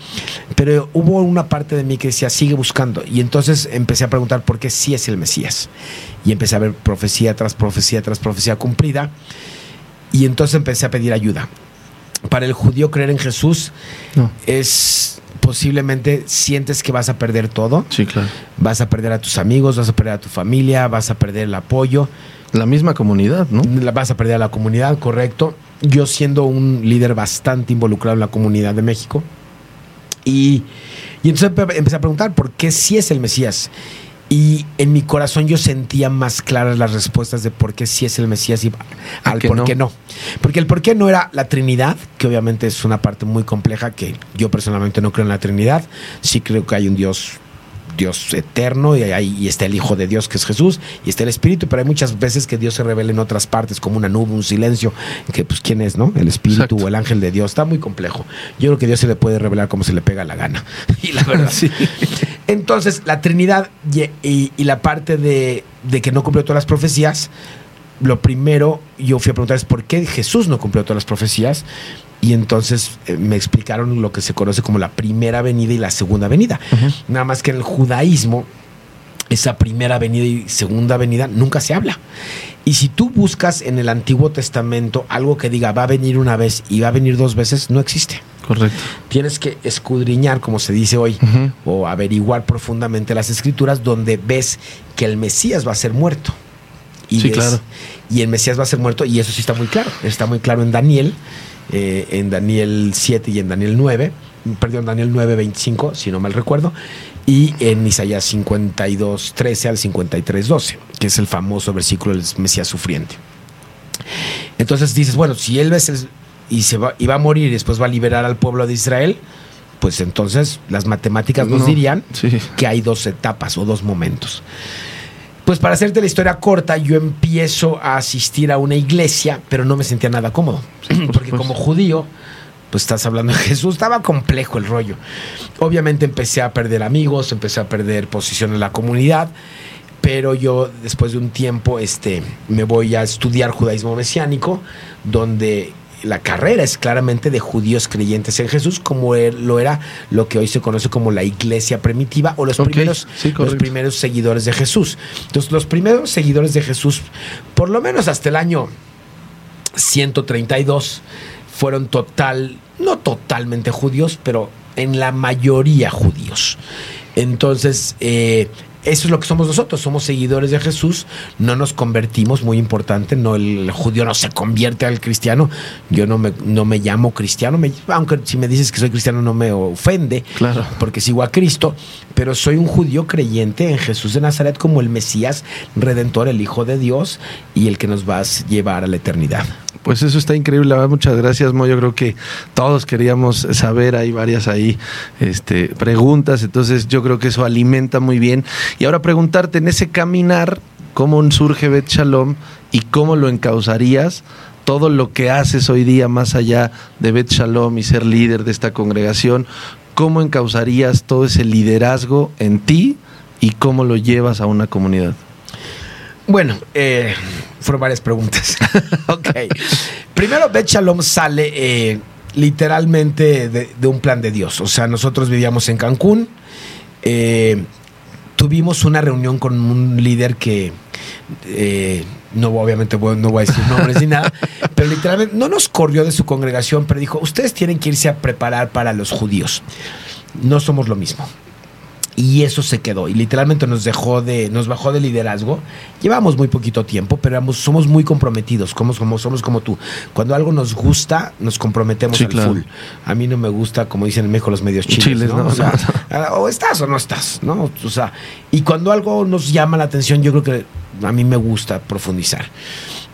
pero hubo una parte de mí que decía, sigue buscando. Y entonces empecé a preguntar por qué sí es el Mesías. Y empecé a ver profecía tras profecía tras profecía cumplida. Y entonces empecé a pedir ayuda. Para el judío creer en Jesús es posiblemente sientes que vas a perder todo. Sí, claro. Vas a perder a tus amigos, vas a perder a tu familia, vas a perder el apoyo la misma comunidad, ¿no? La vas a perder a la comunidad, correcto. Yo siendo un líder bastante involucrado en la comunidad de México. Y, y entonces empecé a preguntar por qué sí es el Mesías. Y en mi corazón yo sentía más claras las respuestas de por qué sí es el Mesías y al por no? qué no. Porque el por qué no era la Trinidad, que obviamente es una parte muy compleja, que yo personalmente no creo en la Trinidad. Sí creo que hay un Dios Dios eterno y, hay- y está el Hijo de Dios que es Jesús y está el Espíritu, pero hay muchas veces que Dios se revela en otras partes, como una nube, un silencio, que pues quién es, ¿no? El Espíritu Exacto. o el ángel de Dios. Está muy complejo. Yo creo que Dios se le puede revelar como se le pega la gana. Y la verdad. Sí. Entonces, la Trinidad y, y- y la parte de, de que no cumplió todas las profecías, lo primero yo fui a preguntar es por qué Jesús no cumplió todas las profecías. Y entonces eh, me explicaron lo que se conoce como la primera venida y la segunda venida. Nada más que en el judaísmo, esa primera venida y segunda venida nunca se habla. Y si tú buscas en el Antiguo Testamento algo que diga va a venir una vez y va a venir dos veces, no existe. Correcto. Tienes que escudriñar, como se dice hoy, o averiguar profundamente las escrituras donde ves que el Mesías va a ser muerto. Y Sí, ves- claro. Y el Mesías va a ser muerto, y eso sí está muy claro. Está muy claro en Daniel, eh, en Daniel 7 y en Daniel 9, perdón, Daniel 9, 25, si no mal recuerdo, y en Isaías 52, 13 al 53, 12, que es el famoso versículo del Mesías sufriente. Entonces dices, bueno, si él es el- y, se va, y va a morir y después va a liberar al pueblo de Israel, pues entonces las matemáticas nos No, dirían sí. que hay dos etapas o dos momentos. Pues para hacerte la historia corta, yo empiezo a asistir a una iglesia, pero no me sentía nada cómodo. por porque como judío, pues estás hablando de Jesús, estaba complejo el rollo. Obviamente empecé a perder amigos, empecé a perder posición en la comunidad, pero yo después de un tiempo este, me voy a estudiar judaísmo mesiánico, donde la carrera es claramente de judíos creyentes en Jesús, como lo era lo que hoy se conoce como la iglesia primitiva o los, primeros, sí, los primeros seguidores de Jesús. Entonces, los primeros seguidores de Jesús, por lo menos hasta el año 132 fueron total, no totalmente judíos, pero en la mayoría judíos. Entonces, eh, eso es lo que somos nosotros, somos seguidores de Jesús, no nos convertimos, muy importante, no el judío no se convierte al cristiano, yo no me, no me llamo cristiano, me- aunque si me dices que soy cristiano no me ofende, Claro. porque sigo a Cristo, pero soy un judío creyente en Jesús de Nazaret como el Mesías redentor, el Hijo de Dios y el que nos va a llevar a la eternidad. Pues eso está increíble, muchas gracias, Mo. Yo creo que todos queríamos saber, hay varias ahí este, preguntas, entonces yo creo que eso alimenta muy bien. Y ahora preguntarte, en ese caminar, ¿cómo surge Bet Shalom y cómo lo encauzarías? Todo lo que haces hoy día, más allá de Bet Shalom y ser líder de esta congregación, ¿cómo encauzarías todo ese liderazgo en ti y cómo lo llevas a una comunidad? Bueno, eh, fueron varias preguntas. ok. Primero, Bet Shalom sale eh, literalmente de, de un plan de Dios. O sea, nosotros vivíamos en Cancún. eh, tuvimos una reunión con un líder que eh, no obviamente no voy a decir nombres ni nada, pero literalmente no nos corrió de su congregación, pero dijo, ustedes tienen que irse a preparar para los judíos. No somos lo mismo. Y eso se quedó. Y literalmente nos dejó de, nos bajó de liderazgo. Llevamos muy poquito tiempo, pero éramos- somos muy comprometidos. Como, como, somos como tú. Cuando algo nos gusta, nos comprometemos Sí, al claro. full. A mí no me gusta, como dicen en México, los medios chiles. Chiles, ¿no? ¿no? O, sea, No, o estás o no estás, ¿no? O sea, y cuando algo nos llama la atención, yo creo que a mí me gusta profundizar.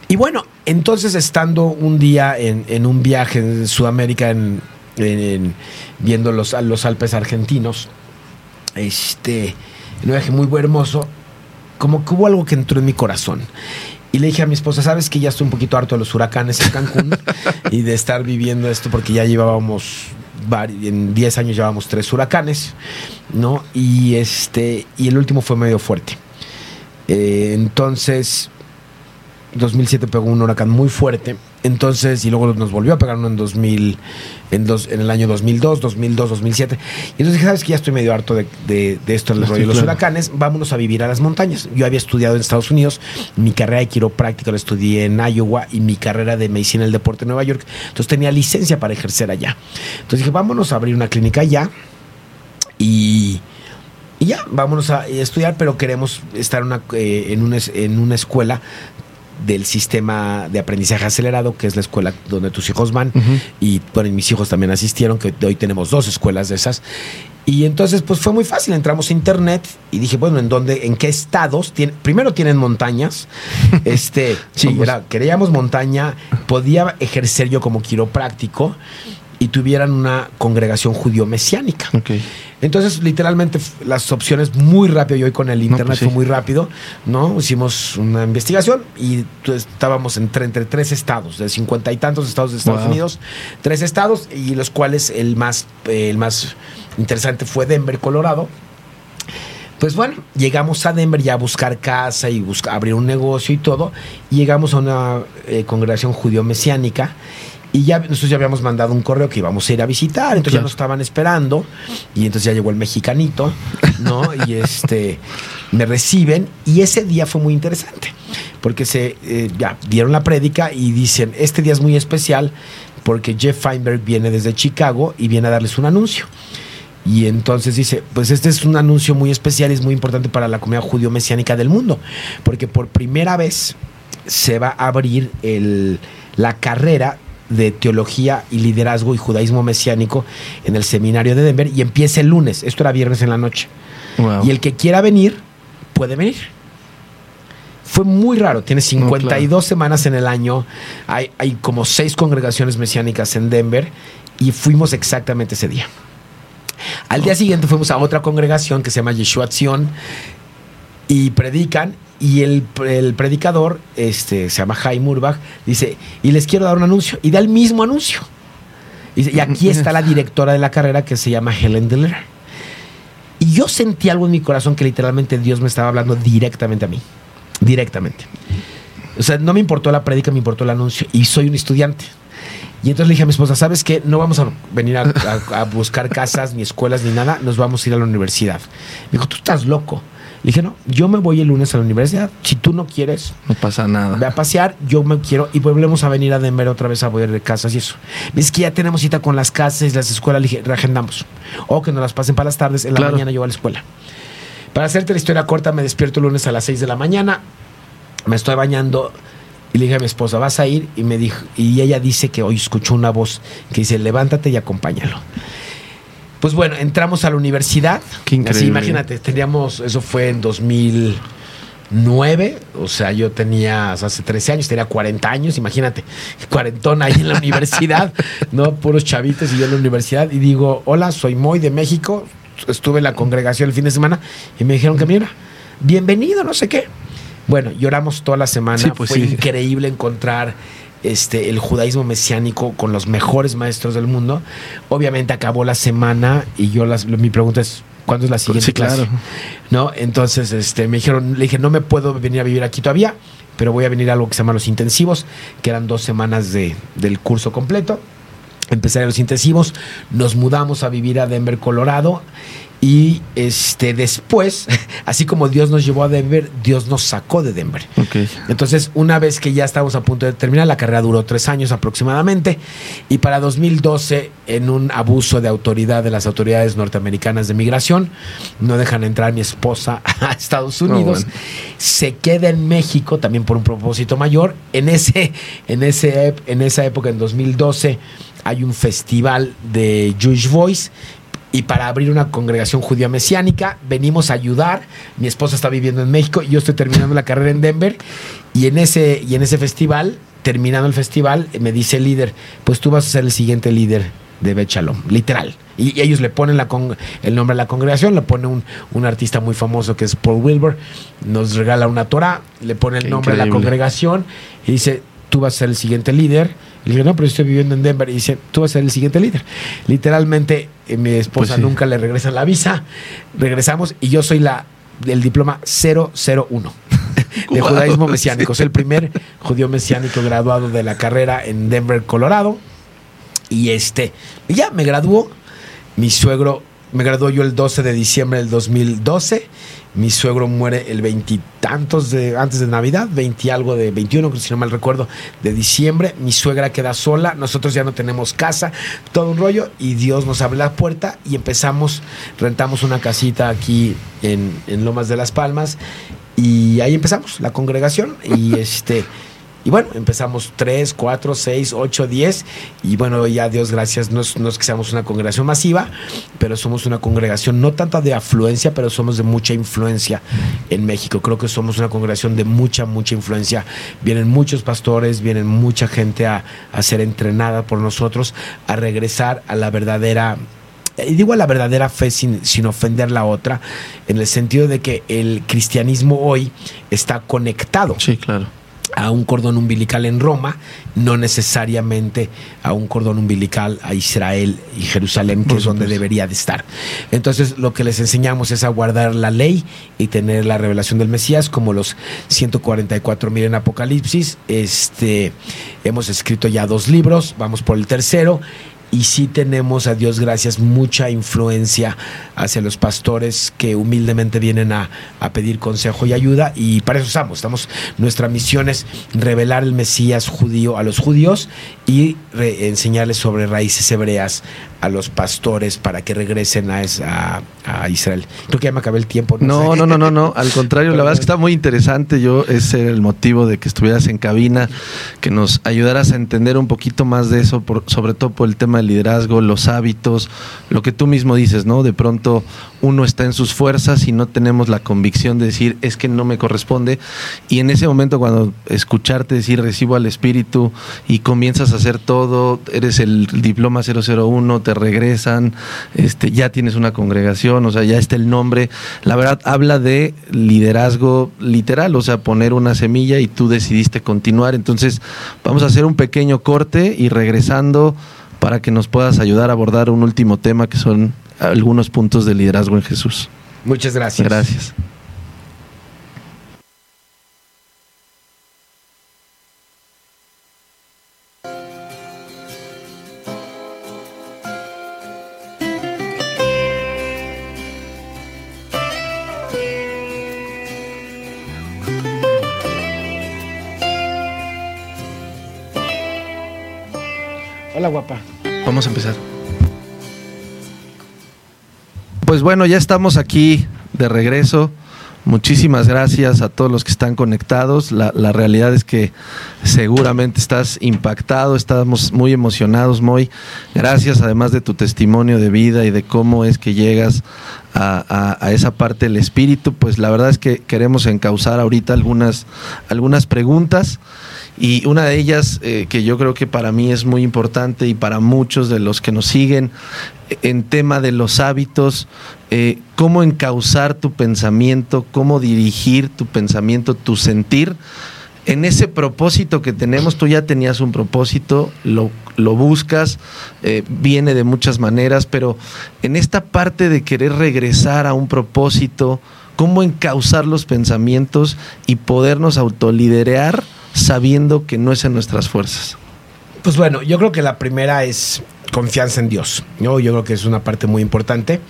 Y bueno, entonces estando un día en, en un viaje en Sudamérica, en- viendo los, los Alpes argentinos, este, en un viaje muy hermoso, como que hubo algo que entró en mi corazón. Y le dije a mi esposa, sabes que ya estoy un poquito harto de los huracanes en Cancún y de estar viviendo esto porque ya llevábamos, en 10 años llevábamos tres huracanes, ¿no? Y, este, y el último fue medio fuerte. Eh, entonces, 2007 pegó un huracán muy fuerte. Entonces, y luego nos volvió a pegar uno en 2000, en, dos, en el año 2002, 2002, 2007. Y entonces dije, sabes que ya estoy medio harto de, de, de esto, del Sí, rollo de los claro. huracanes, vámonos a vivir a las montañas. Yo había estudiado en Estados Unidos, mi carrera de quiropráctica la estudié en Iowa y mi carrera de medicina del deporte en Nueva York. Entonces tenía licencia para ejercer allá. Entonces dije, vámonos a abrir una clínica allá y... Y ya, vámonos a estudiar, pero queremos estar una, eh, en, una, en una escuela del sistema de aprendizaje acelerado, que es la escuela donde tus hijos van. Y bueno, mis hijos también asistieron, que hoy tenemos dos escuelas de esas. Y entonces, pues fue muy fácil. Entramos a internet y dije, bueno, ¿en dónde, en qué estados? Tiene, primero tienen montañas. este, sí, era, queríamos montaña. Podía ejercer yo como quiropráctico y tuvieran una congregación judío-mesiánica. Ok. Entonces, literalmente, las opciones muy rápido, y hoy con el internet pues sí. fue muy rápido, ¿no? Hicimos una investigación y pues, estábamos entre, entre tres estados, de cincuenta y tantos estados de Estados Wow. Unidos, tres estados, y los cuales el más, eh, el más interesante fue Denver, Colorado. Pues bueno, llegamos a Denver ya a buscar casa y busca- abrir un negocio y todo, y llegamos a una eh, congregación judío-mesiánica. Y ya nosotros ya habíamos mandado un correo que íbamos a ir a visitar, entonces ya nos estaban esperando y entonces ya llegó el mexicanito, ¿no? y este me reciben y ese día fue muy interesante porque se eh, ya dieron la prédica y dicen, "Este día es muy especial porque Jeff Feinberg viene desde Chicago y viene a darles un anuncio." Y entonces dice, pues este es un anuncio muy especial y es muy importante para la comunidad judío-mesiánica del mundo, porque por primera vez se va a abrir el- la carrera de teología y liderazgo y judaísmo mesiánico en el seminario de Denver y empieza el lunes, esto era viernes en la noche. Wow. Y el que quiera venir, puede venir. Fue muy raro, tiene 52 semanas en el año, hay, hay como seis congregaciones mesiánicas en Denver y fuimos exactamente ese día. Al día siguiente fuimos a otra congregación que se llama Yeshua Tzion y predican y el, el predicador, este, se llama Jaime Urbach, dice, y les quiero dar un anuncio, y da el mismo anuncio. Y, aquí está la directora de la carrera que se llama Helen Diller. Y yo sentí algo en mi corazón que literalmente Dios me estaba hablando directamente a mí. Directamente. O sea, no me importó la prédica, me importó el anuncio. Y soy un estudiante. Y entonces le dije a mi esposa, ¿sabes qué? No vamos a venir a, a- a buscar casas, ni escuelas, ni nada. Nos vamos a ir a la universidad. Me dijo, tú estás loco. Le dije, no, yo me voy el lunes a la universidad. Si tú no quieres, No pasa nada. Ve a pasear, yo me quiero y volvemos a venir a Denver otra vez a ver de casas y eso. Dice que ya tenemos cita con las casas y las escuelas, le dije, reagendamos. O que nos las pasen para las tardes, en la Claro. mañana yo voy a la escuela. Para hacerte la historia corta, me despierto el lunes a las 6 de la mañana, me estoy bañando y le dije a mi esposa, ¿vas a ir? Y me dijo, y ella dice que hoy escuchó una voz que dice, levántate y acompáñalo. Pues bueno, entramos a la universidad. Qué increíble. Así, imagínate, teníamos, eso fue en 2009, o sea, yo tenía hace 13 años, tenía 40 años, imagínate, cuarentón ahí en la universidad, ¿no? Puros chavitos y yo en la universidad, y digo, hola, soy Moy de México, estuve en la congregación el fin de semana, y me dijeron que mira, bienvenido, no sé qué. Bueno, lloramos toda la semana, Sí, pues fue sí. increíble encontrar este, el judaísmo mesiánico con los mejores maestros del mundo. Obviamente acabó la semana y yo las, mi pregunta es, ¿cuándo es la siguiente Sí, clase? claro. ¿No? Entonces este, me dijeron, le dije, no me puedo venir a vivir aquí todavía, pero voy a venir a algo que se llama los intensivos, que eran dos semanas de, del curso completo. Empecé a los intensivos, nos mudamos a vivir a Denver, Colorado. Y este después, así como Dios nos llevó a Denver, Dios nos sacó de Denver. Entonces, una vez que ya estábamos a punto de terminar, la carrera duró tres años aproximadamente, y para 2012, en un abuso de autoridad de las autoridades norteamericanas de migración, no dejan entrar a mi esposa a Estados Unidos, bueno. se queda en México también por un propósito mayor. En, ese, en, ese, en esa época, en 2012, hay un festival de Jewish Voice y para abrir una congregación judía mesiánica. Venimos a ayudar. Mi esposa está viviendo en México y yo estoy terminando la carrera en Denver. Y en ese, y en ese festival, terminando el festival, me dice el líder, pues tú vas a ser el siguiente líder de Bet Shalom, literal. Y, y ellos le ponen la con- el nombre a la congregación, le pone un, un artista muy famoso que es Paul Wilbur, nos regala una Torah, le pone el Qué nombre a la congregación y dice, tú vas a ser el siguiente líder. Y le dije, no, pero yo estoy viviendo en Denver. Y dice, tú vas a ser el siguiente líder. Literalmente, eh, mi esposa Pues sí. nunca le regresa la visa. Regresamos y yo soy la del diploma 001 de judaísmo mesiánico. Soy el primer judío mesiánico graduado de la carrera en Denver, Colorado. Y este, ya me graduó. Mi suegro, me graduó yo el 12 de diciembre del 2012. Mi suegro muere el veintitantos de antes de Navidad, 20 y algo de 21, si no mal recuerdo, de diciembre. Mi suegra queda sola, nosotros ya no tenemos casa, todo un rollo, y Dios nos abre la puerta y empezamos, rentamos una casita aquí en, en Lomas de las Palmas, y ahí empezamos la congregación. Y este Y bueno, empezamos 3, 4, 6, 8, 10. Y bueno, ya Dios gracias, no es, no que seamos una congregación masiva, pero somos una congregación no tanta de afluencia, pero somos de mucha influencia en México. Creo que somos una congregación de mucha, mucha influencia. Vienen muchos pastores, vienen mucha gente a, a ser entrenada por nosotros, a regresar a la verdadera y digo a la verdadera fe sin, sin, ofender la otra, en el sentido de que el cristianismo hoy está conectado. Sí, claro a un cordón umbilical en Roma, no necesariamente a un cordón umbilical a Israel y Jerusalén, que es donde debería de estar. Entonces, lo que les enseñamos es a guardar la ley y tener la revelación del Mesías, como los 144 mil en Apocalipsis. Este, hemos escrito ya dos libros, vamos por el tercero y sí tenemos, a Dios gracias, mucha influencia hacia los pastores que humildemente vienen a, a, pedir consejo y ayuda y para eso estamos. estamos. Nuestra misión es revelar el Mesías judío a los judíos y enseñarles sobre raíces hebreas a los pastores para que regresen a, esa, a Israel. Creo que ya me acabé el tiempo. No, no, no, no, no, no. Al contrario, la verdad es que está muy interesante. Yo, ese era el motivo de que estuvieras en cabina, que nos ayudaras a entender un poquito más de eso, por, sobre todo por el tema del liderazgo, los hábitos, lo que tú mismo dices, ¿no? De pronto uno está en sus fuerzas y no tenemos la convicción de decir, es que no me corresponde. Y en ese momento, cuando escucharte decir, recibo al Espíritu y comienzas a hacer todo, eres el diploma 001, te regresan, este, ya tienes una congregación, o sea, ya está el nombre. La verdad habla de liderazgo literal, o sea, poner una semilla y tú decidiste continuar. Entonces, vamos a hacer un pequeño corte y regresando para que nos puedas ayudar a abordar un último tema que son algunos puntos de liderazgo en Jesús. Muchas gracias. Gracias. Hola, guapa. Vamos a empezar. Pues bueno, ya estamos aquí de regreso. Muchísimas gracias a todos los que están conectados. La, la, realidad es que seguramente estás impactado, estamos muy emocionados, muy gracias además de tu testimonio de vida y de cómo es que llegas a, a, a, esa parte del espíritu. Pues la verdad es que queremos encauzar ahorita algunas, algunas preguntas. Y una de ellas eh, que yo creo que para mí es muy importante y para muchos de los que nos siguen en tema de los hábitos, eh, cómo encauzar tu pensamiento, cómo dirigir tu pensamiento, tu sentir. En ese propósito que tenemos, tú ya tenías un propósito, lo, lo buscas, eh, viene de muchas maneras, pero en esta parte de querer regresar a un propósito, cómo encauzar los pensamientos y podernos autoliderar sabiendo que no es en nuestras fuerzas? Pues bueno, yo creo que la primera es confianza en Dios. ¿no? Yo creo que es una parte muy importante.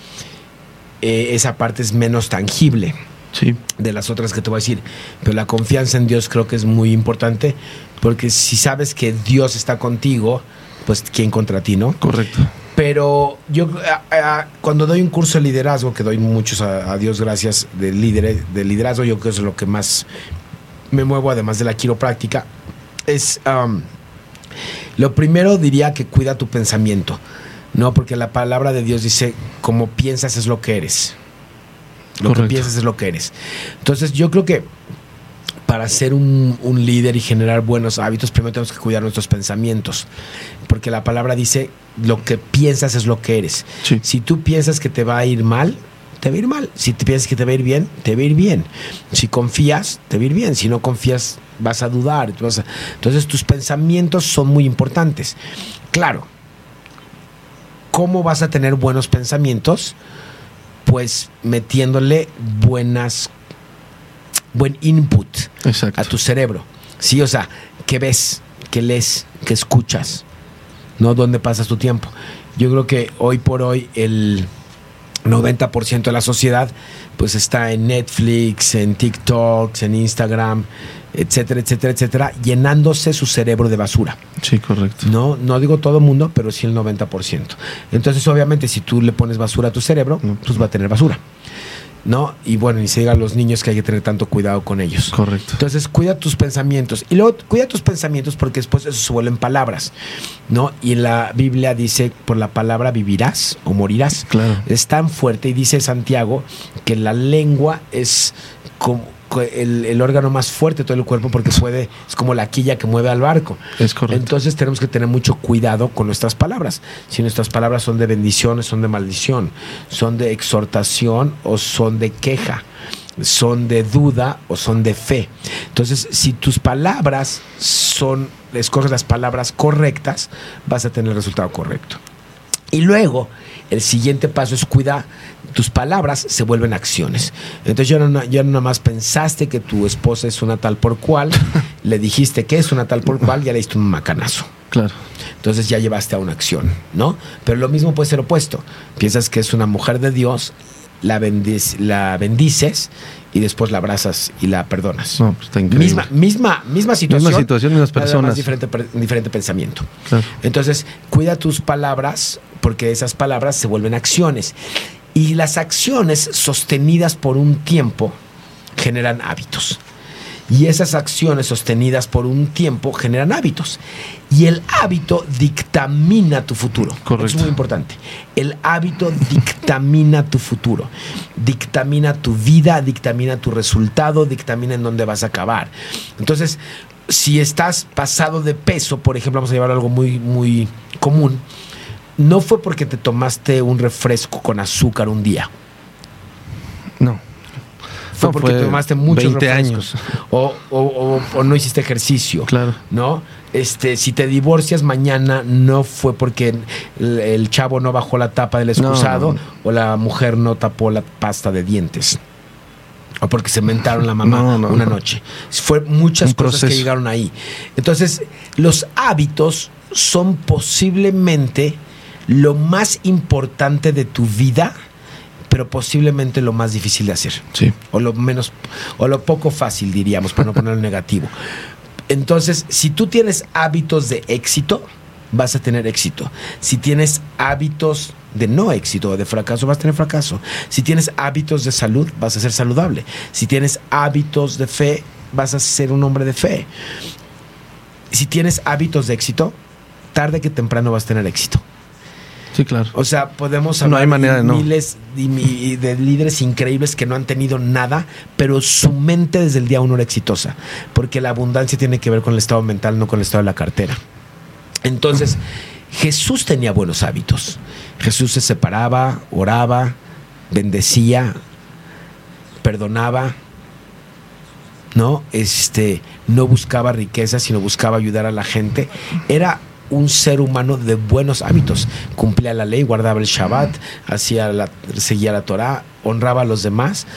Eh, esa parte es menos tangible sí. de las otras que te voy a decir. Pero la confianza en Dios creo que es muy importante porque si sabes que Dios está contigo, pues ¿quién contra ti, no? Correcto. Pero yo a, a, cuando doy un curso de liderazgo, que doy muchos a, a Dios gracias de, líder, de liderazgo, yo creo que es lo que más me muevo además de la quiropráctica, es um, lo primero diría que cuida tu pensamiento, ¿no? Porque la palabra de Dios dice, como piensas es lo que eres. Lo Correcto. que piensas es lo que eres. Entonces yo creo que para ser un, un, líder y generar buenos hábitos, primero tenemos que cuidar nuestros pensamientos. Porque la palabra dice, lo que piensas es lo que eres. Sí. Si tú piensas que te va a ir mal, te va a ir mal. Si te piensas que te va a ir bien, te va a ir bien. Si confías, te va a ir bien. Si no confías, vas a dudar. Vas a... Entonces tus pensamientos son muy importantes. Claro, ¿cómo vas a tener buenos pensamientos? Pues metiéndole buenas, buen input Exacto. a tu cerebro. Sí, o sea, ¿qué ves? ¿Qué lees? ¿Qué escuchas? ¿No? ¿Dónde pasas tu tiempo? Yo creo que hoy por hoy el 90% de la sociedad pues está en Netflix, en TikTok, en Instagram, etcétera, etcétera, etcétera, llenándose su cerebro de basura. Sí, correcto. No, no digo todo el mundo, pero sí el 90%. Entonces, obviamente, si tú le pones basura a tu cerebro, pues va a tener basura. ¿No? Y bueno, ni se diga a los niños que hay que tener tanto cuidado con ellos. Correcto. Entonces, cuida tus pensamientos. Y luego, cuida tus pensamientos porque después eso se vuelven palabras, ¿no? Y la Biblia dice, por la palabra vivirás o morirás. Claro. Es tan fuerte y dice Santiago que la lengua es como el, el órgano más fuerte de todo el cuerpo porque puede, es como la quilla que mueve al barco. Es correcto. Entonces tenemos que tener mucho cuidado con nuestras palabras. Si nuestras palabras son de bendición, son de maldición, son de exhortación o son de queja, son de duda o son de fe. Entonces, si tus palabras son, escoges las palabras correctas, vas a tener el resultado correcto. Y luego, el siguiente paso es cuidar tus palabras se vuelven acciones. Entonces ya no, ya no nada más pensaste que tu esposa es una tal por cual, le dijiste que es una tal por cual, ya le diste un macanazo. Claro. Entonces ya llevaste a una acción, ¿no? Pero lo mismo puede ser opuesto. Piensas que es una mujer de Dios, la, la bendices y después la abrazas y la perdonas. No, pues está increíble. Misma, misma, misma situación. Misma situación, mismas personas. Diferente, diferente pensamiento. Claro. Entonces, cuida tus palabras porque esas palabras se vuelven acciones. Y las acciones sostenidas por un tiempo generan hábitos. Y esas acciones sostenidas por un tiempo generan hábitos. Y el hábito dictamina tu futuro. Correcto. Eso es muy importante. El hábito dictamina tu futuro. Dictamina tu vida, dictamina tu resultado, dictamina en dónde vas a acabar. Entonces, si estás pasado de peso, por ejemplo, vamos a llevar algo muy, muy común, no fue porque te tomaste un refresco con azúcar un día. No. Fue No, porque fue tomaste muchos 20 refrescos. años. O, o- o- o no hiciste ejercicio. Claro. ¿No? Este, si te divorcias mañana, no fue porque el, el chavo no bajó la tapa del excusado No, o la mujer no tapó la pasta de dientes. O porque se mentaron la mamá No, una no. noche. Fue muchas Un cosas que llegaron ahí. Entonces, los hábitos son posiblemente lo más importante de tu vida, pero posiblemente lo más difícil de hacer Sí. o lo menos o lo poco fácil diríamos para no ponerlo negativo. Entonces, si tú tienes hábitos de éxito, vas a tener éxito. Si tienes hábitos de no éxito o de fracaso, vas a tener fracaso. Si tienes hábitos de salud, vas a ser saludable. Si tienes hábitos de fe, vas a ser un hombre de fe. Si tienes hábitos de éxito, tarde que temprano vas a tener éxito. Sí, claro. O sea, podemos No hablar hay manera de no. miles y de líderes increíbles que no han tenido nada, pero su mente desde el día uno era exitosa, porque la abundancia tiene que ver con el estado mental, no con el estado de la cartera. Entonces, Jesús tenía buenos hábitos. Jesús se separaba, oraba, bendecía, perdonaba, ¿no? Este, no buscaba riqueza, sino buscaba ayudar a la gente. Era un ser humano de buenos hábitos. Cumplía la ley, guardaba el Shabbat, hacía la, seguía la Torah, honraba a los demás,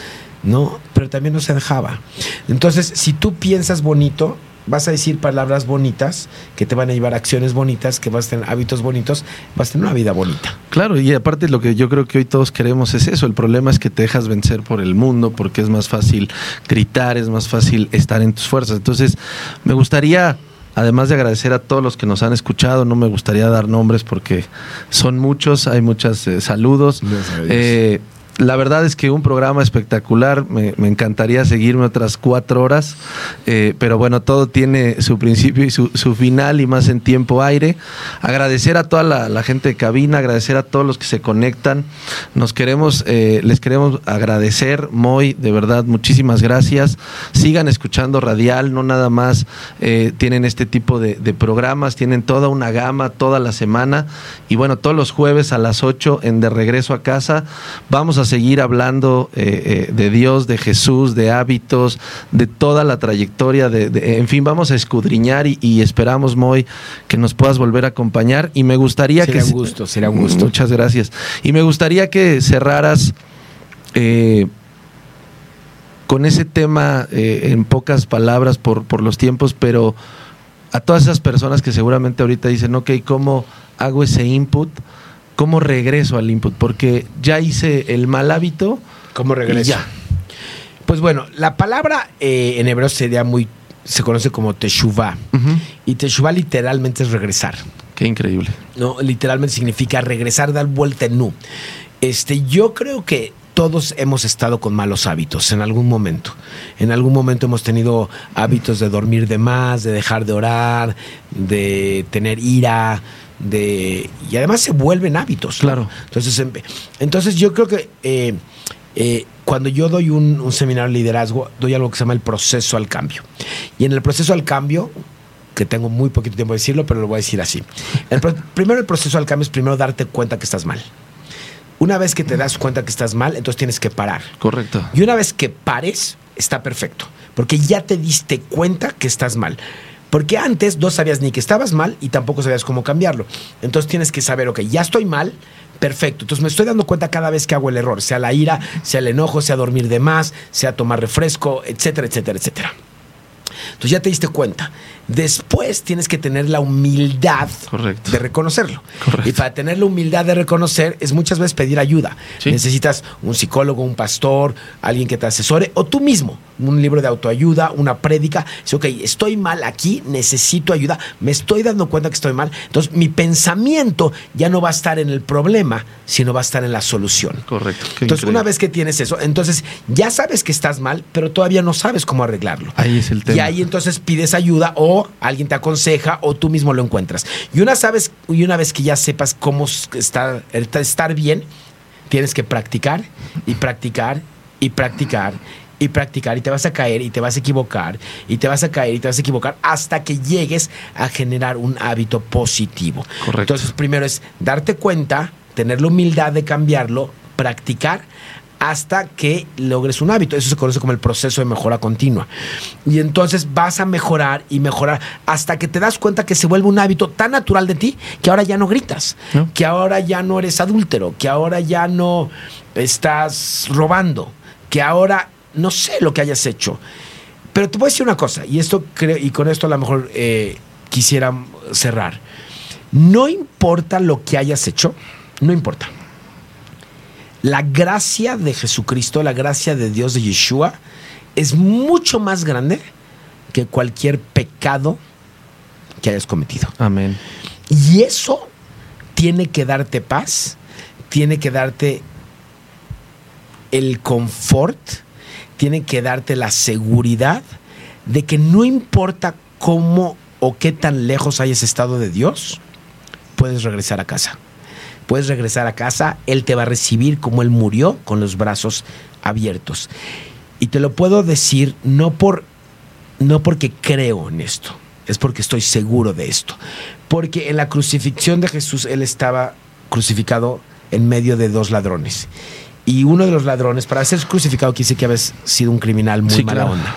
¿no? Pero también no se dejaba. Entonces, si tú piensas bonito, vas a decir palabras bonitas que te van a llevar a acciones bonitas, que vas a tener hábitos bonitos, vas a tener una vida bonita. Claro, y aparte lo que yo creo que hoy todos queremos es eso. El problema es que te dejas vencer por el mundo porque es más fácil gritar, es más fácil estar en tus fuerzas. Entonces, me gustaría, además de agradecer a todos los que nos han escuchado, no me gustaría dar nombres porque son muchos, hay muchos saludos. Gracias a Dios. Eh, la verdad es que un programa espectacular, me, encantaría seguirme otras cuatro horas, eh, pero bueno, todo tiene su principio y su, su final y más en tiempo aire. Agradecer a toda la, la gente de cabina, agradecer a todos los que se conectan. Nos queremos, eh, les queremos agradecer, Moy, de verdad, muchísimas gracias. Sigan escuchando Radial, no nada más eh, tienen este tipo de, de programas, tienen toda una gama toda la semana y bueno, todos los jueves a las 8 en De Regreso a Casa vamos a seguir hablando eh, eh, de Dios, de Jesús, de hábitos, de toda la trayectoria, de, de- en fin, vamos a escudriñar y, y esperamos, Moy, que nos puedas volver a acompañar y me gustaría que... un gusto, sería un gusto. Muchas gracias. Y me gustaría que cerraras eh, con ese tema eh, en pocas palabras por, por los tiempos, pero a todas esas personas que seguramente ahorita dicen, ok, ¿cómo hago ese input? ¿Cómo regreso al input? Porque ya hice el mal hábito. ¿Cómo regreso? Y ya. Pues bueno, la palabra eh, en hebreo sería muy, se conoce como teshuvah. Y teshuvah literalmente es regresar. Qué increíble. ¿no? Literalmente significa regresar, dar vuelta en nu. Este, yo creo que todos hemos estado con malos hábitos en algún momento. En algún momento hemos tenido hábitos de dormir de más, de dejar de orar, de tener ira, de y además se vuelven hábitos. Claro. Entonces, em, entonces yo creo que eh, eh, cuando yo doy un, un seminario de liderazgo, doy algo que se llama el proceso al cambio. Y en el proceso al cambio, que tengo muy poquito tiempo de decirlo, pero lo voy a decir así. El primero el proceso al cambio es primero darte cuenta que estás mal. Una vez que te das cuenta que estás mal, entonces tienes que parar. Correcto. Y una vez que pares, está perfecto. Porque ya te diste cuenta que estás mal. Porque antes no sabías ni que estabas mal y tampoco sabías cómo cambiarlo. Entonces tienes que saber, ok, ya estoy mal, perfecto. Entonces me estoy dando cuenta cada vez que hago el error, sea la ira, sea el enojo, sea dormir de más, sea tomar refresco, etcétera, etcétera, etcétera. Entonces ya te diste cuenta. Después tienes que tener la humildad Correcto. de reconocerlo. Correcto. Y para tener la humildad de reconocer es muchas veces pedir ayuda. Sí. Necesitas un psicólogo, un pastor, alguien que te asesore o tú mismo, un libro de autoayuda, una prédica. Dice, ok, estoy mal aquí, necesito ayuda, me estoy dando cuenta que estoy mal. Entonces mi pensamiento ya no va a estar en el problema, sino va a estar en la solución. Correcto. Qué Entonces, increíble. una vez que tienes eso, entonces ya sabes que estás mal, pero todavía no sabes cómo arreglarlo. Ahí es el tema. Y ahí entonces pides ayuda o alguien te aconseja o tú mismo lo encuentras. Y una, sabes, y una vez que ya sepas cómo estar, estar bien, tienes que practicar y practicar y practicar y practicar y te vas a caer y te vas a equivocar y te vas a caer y te vas a equivocar hasta que llegues a generar un hábito positivo. Correcto. Entonces primero es darte cuenta, tener la humildad de cambiarlo, practicar hasta que logres un hábito. Eso se conoce como el proceso de mejora continua. Y entonces vas a mejorar y mejorar hasta que te das cuenta que se vuelve un hábito tan natural de ti que ahora ya no gritas, ¿No? que ahora ya no eres adúltero, que ahora ya no estás robando, que ahora no sé lo que hayas hecho. Pero te voy a decir una cosa, y esto creo, y con esto a lo mejor eh, quisiera cerrar. No importa lo que hayas hecho, no importa. La gracia de Jesucristo, la gracia de Dios de Yeshua, es mucho más grande que cualquier pecado que hayas cometido. Amén. Y eso tiene que darte paz, tiene que darte el confort, tiene que darte la seguridad de que no importa cómo o qué tan lejos hayas estado de Dios, puedes regresar a casa. Puedes regresar a casa, Él te va a recibir como Él murió, con los brazos abiertos. Y te lo puedo decir no por no porque creo en esto, es porque estoy seguro de esto. Porque en la crucifixión de Jesús él estaba crucificado en medio de dos ladrones. Y uno de los ladrones, para ser crucificado, quise que había sido un criminal muy Sí, mala claro. onda.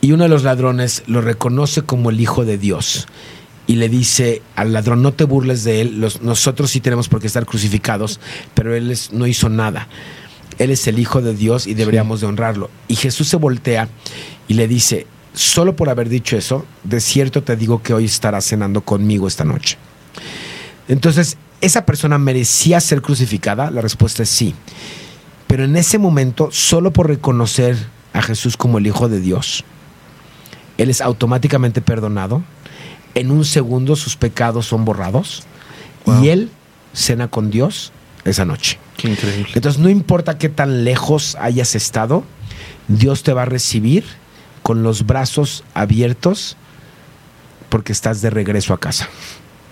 Y uno de los ladrones lo reconoce como el Hijo de Dios. Y le dice al ladrón, no te burles de él, los- nosotros sí tenemos por qué estar crucificados, pero él es- no hizo nada. Él es el Hijo de Dios y deberíamos de honrarlo. Y Jesús se voltea y le dice, solo por haber dicho eso, de cierto te digo que hoy estarás cenando conmigo esta noche. Entonces, ¿esa persona merecía ser crucificada? La respuesta es sí. Pero en ese momento, solo por reconocer a Jesús como el Hijo de Dios, él es automáticamente perdonado. En un segundo sus pecados son borrados Wow. y él cena con Dios esa noche. Qué increíble. Entonces, no importa qué tan lejos hayas estado, Dios te va a recibir con los brazos abiertos porque estás de regreso a casa.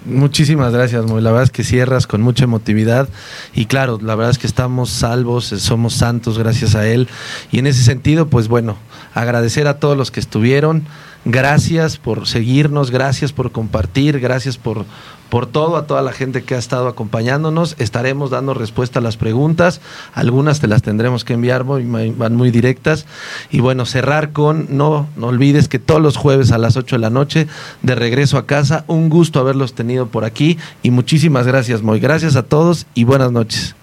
Muchísimas gracias, Moy. La verdad es que cierras con mucha emotividad y claro, la verdad es que estamos salvos, eh, somos santos gracias a Él. Y en ese sentido, pues bueno, agradecer a todos los que estuvieron. Gracias por seguirnos, gracias por compartir, gracias por, por todo, a toda la gente que ha estado acompañándonos. Estaremos dando respuesta a las preguntas. Algunas te las tendremos que enviar, muy- muy- van muy directas. Y bueno, cerrar con, no, no olvides que todos los jueves a las 8 de la noche, de regreso a casa, un gusto haberlos tenido por aquí. Y muchísimas gracias, Moy. Gracias a todos y buenas noches.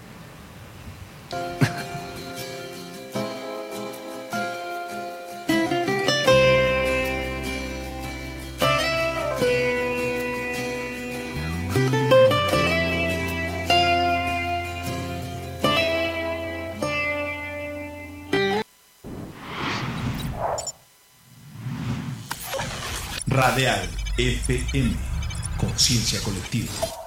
FM. Conciencia colectiva.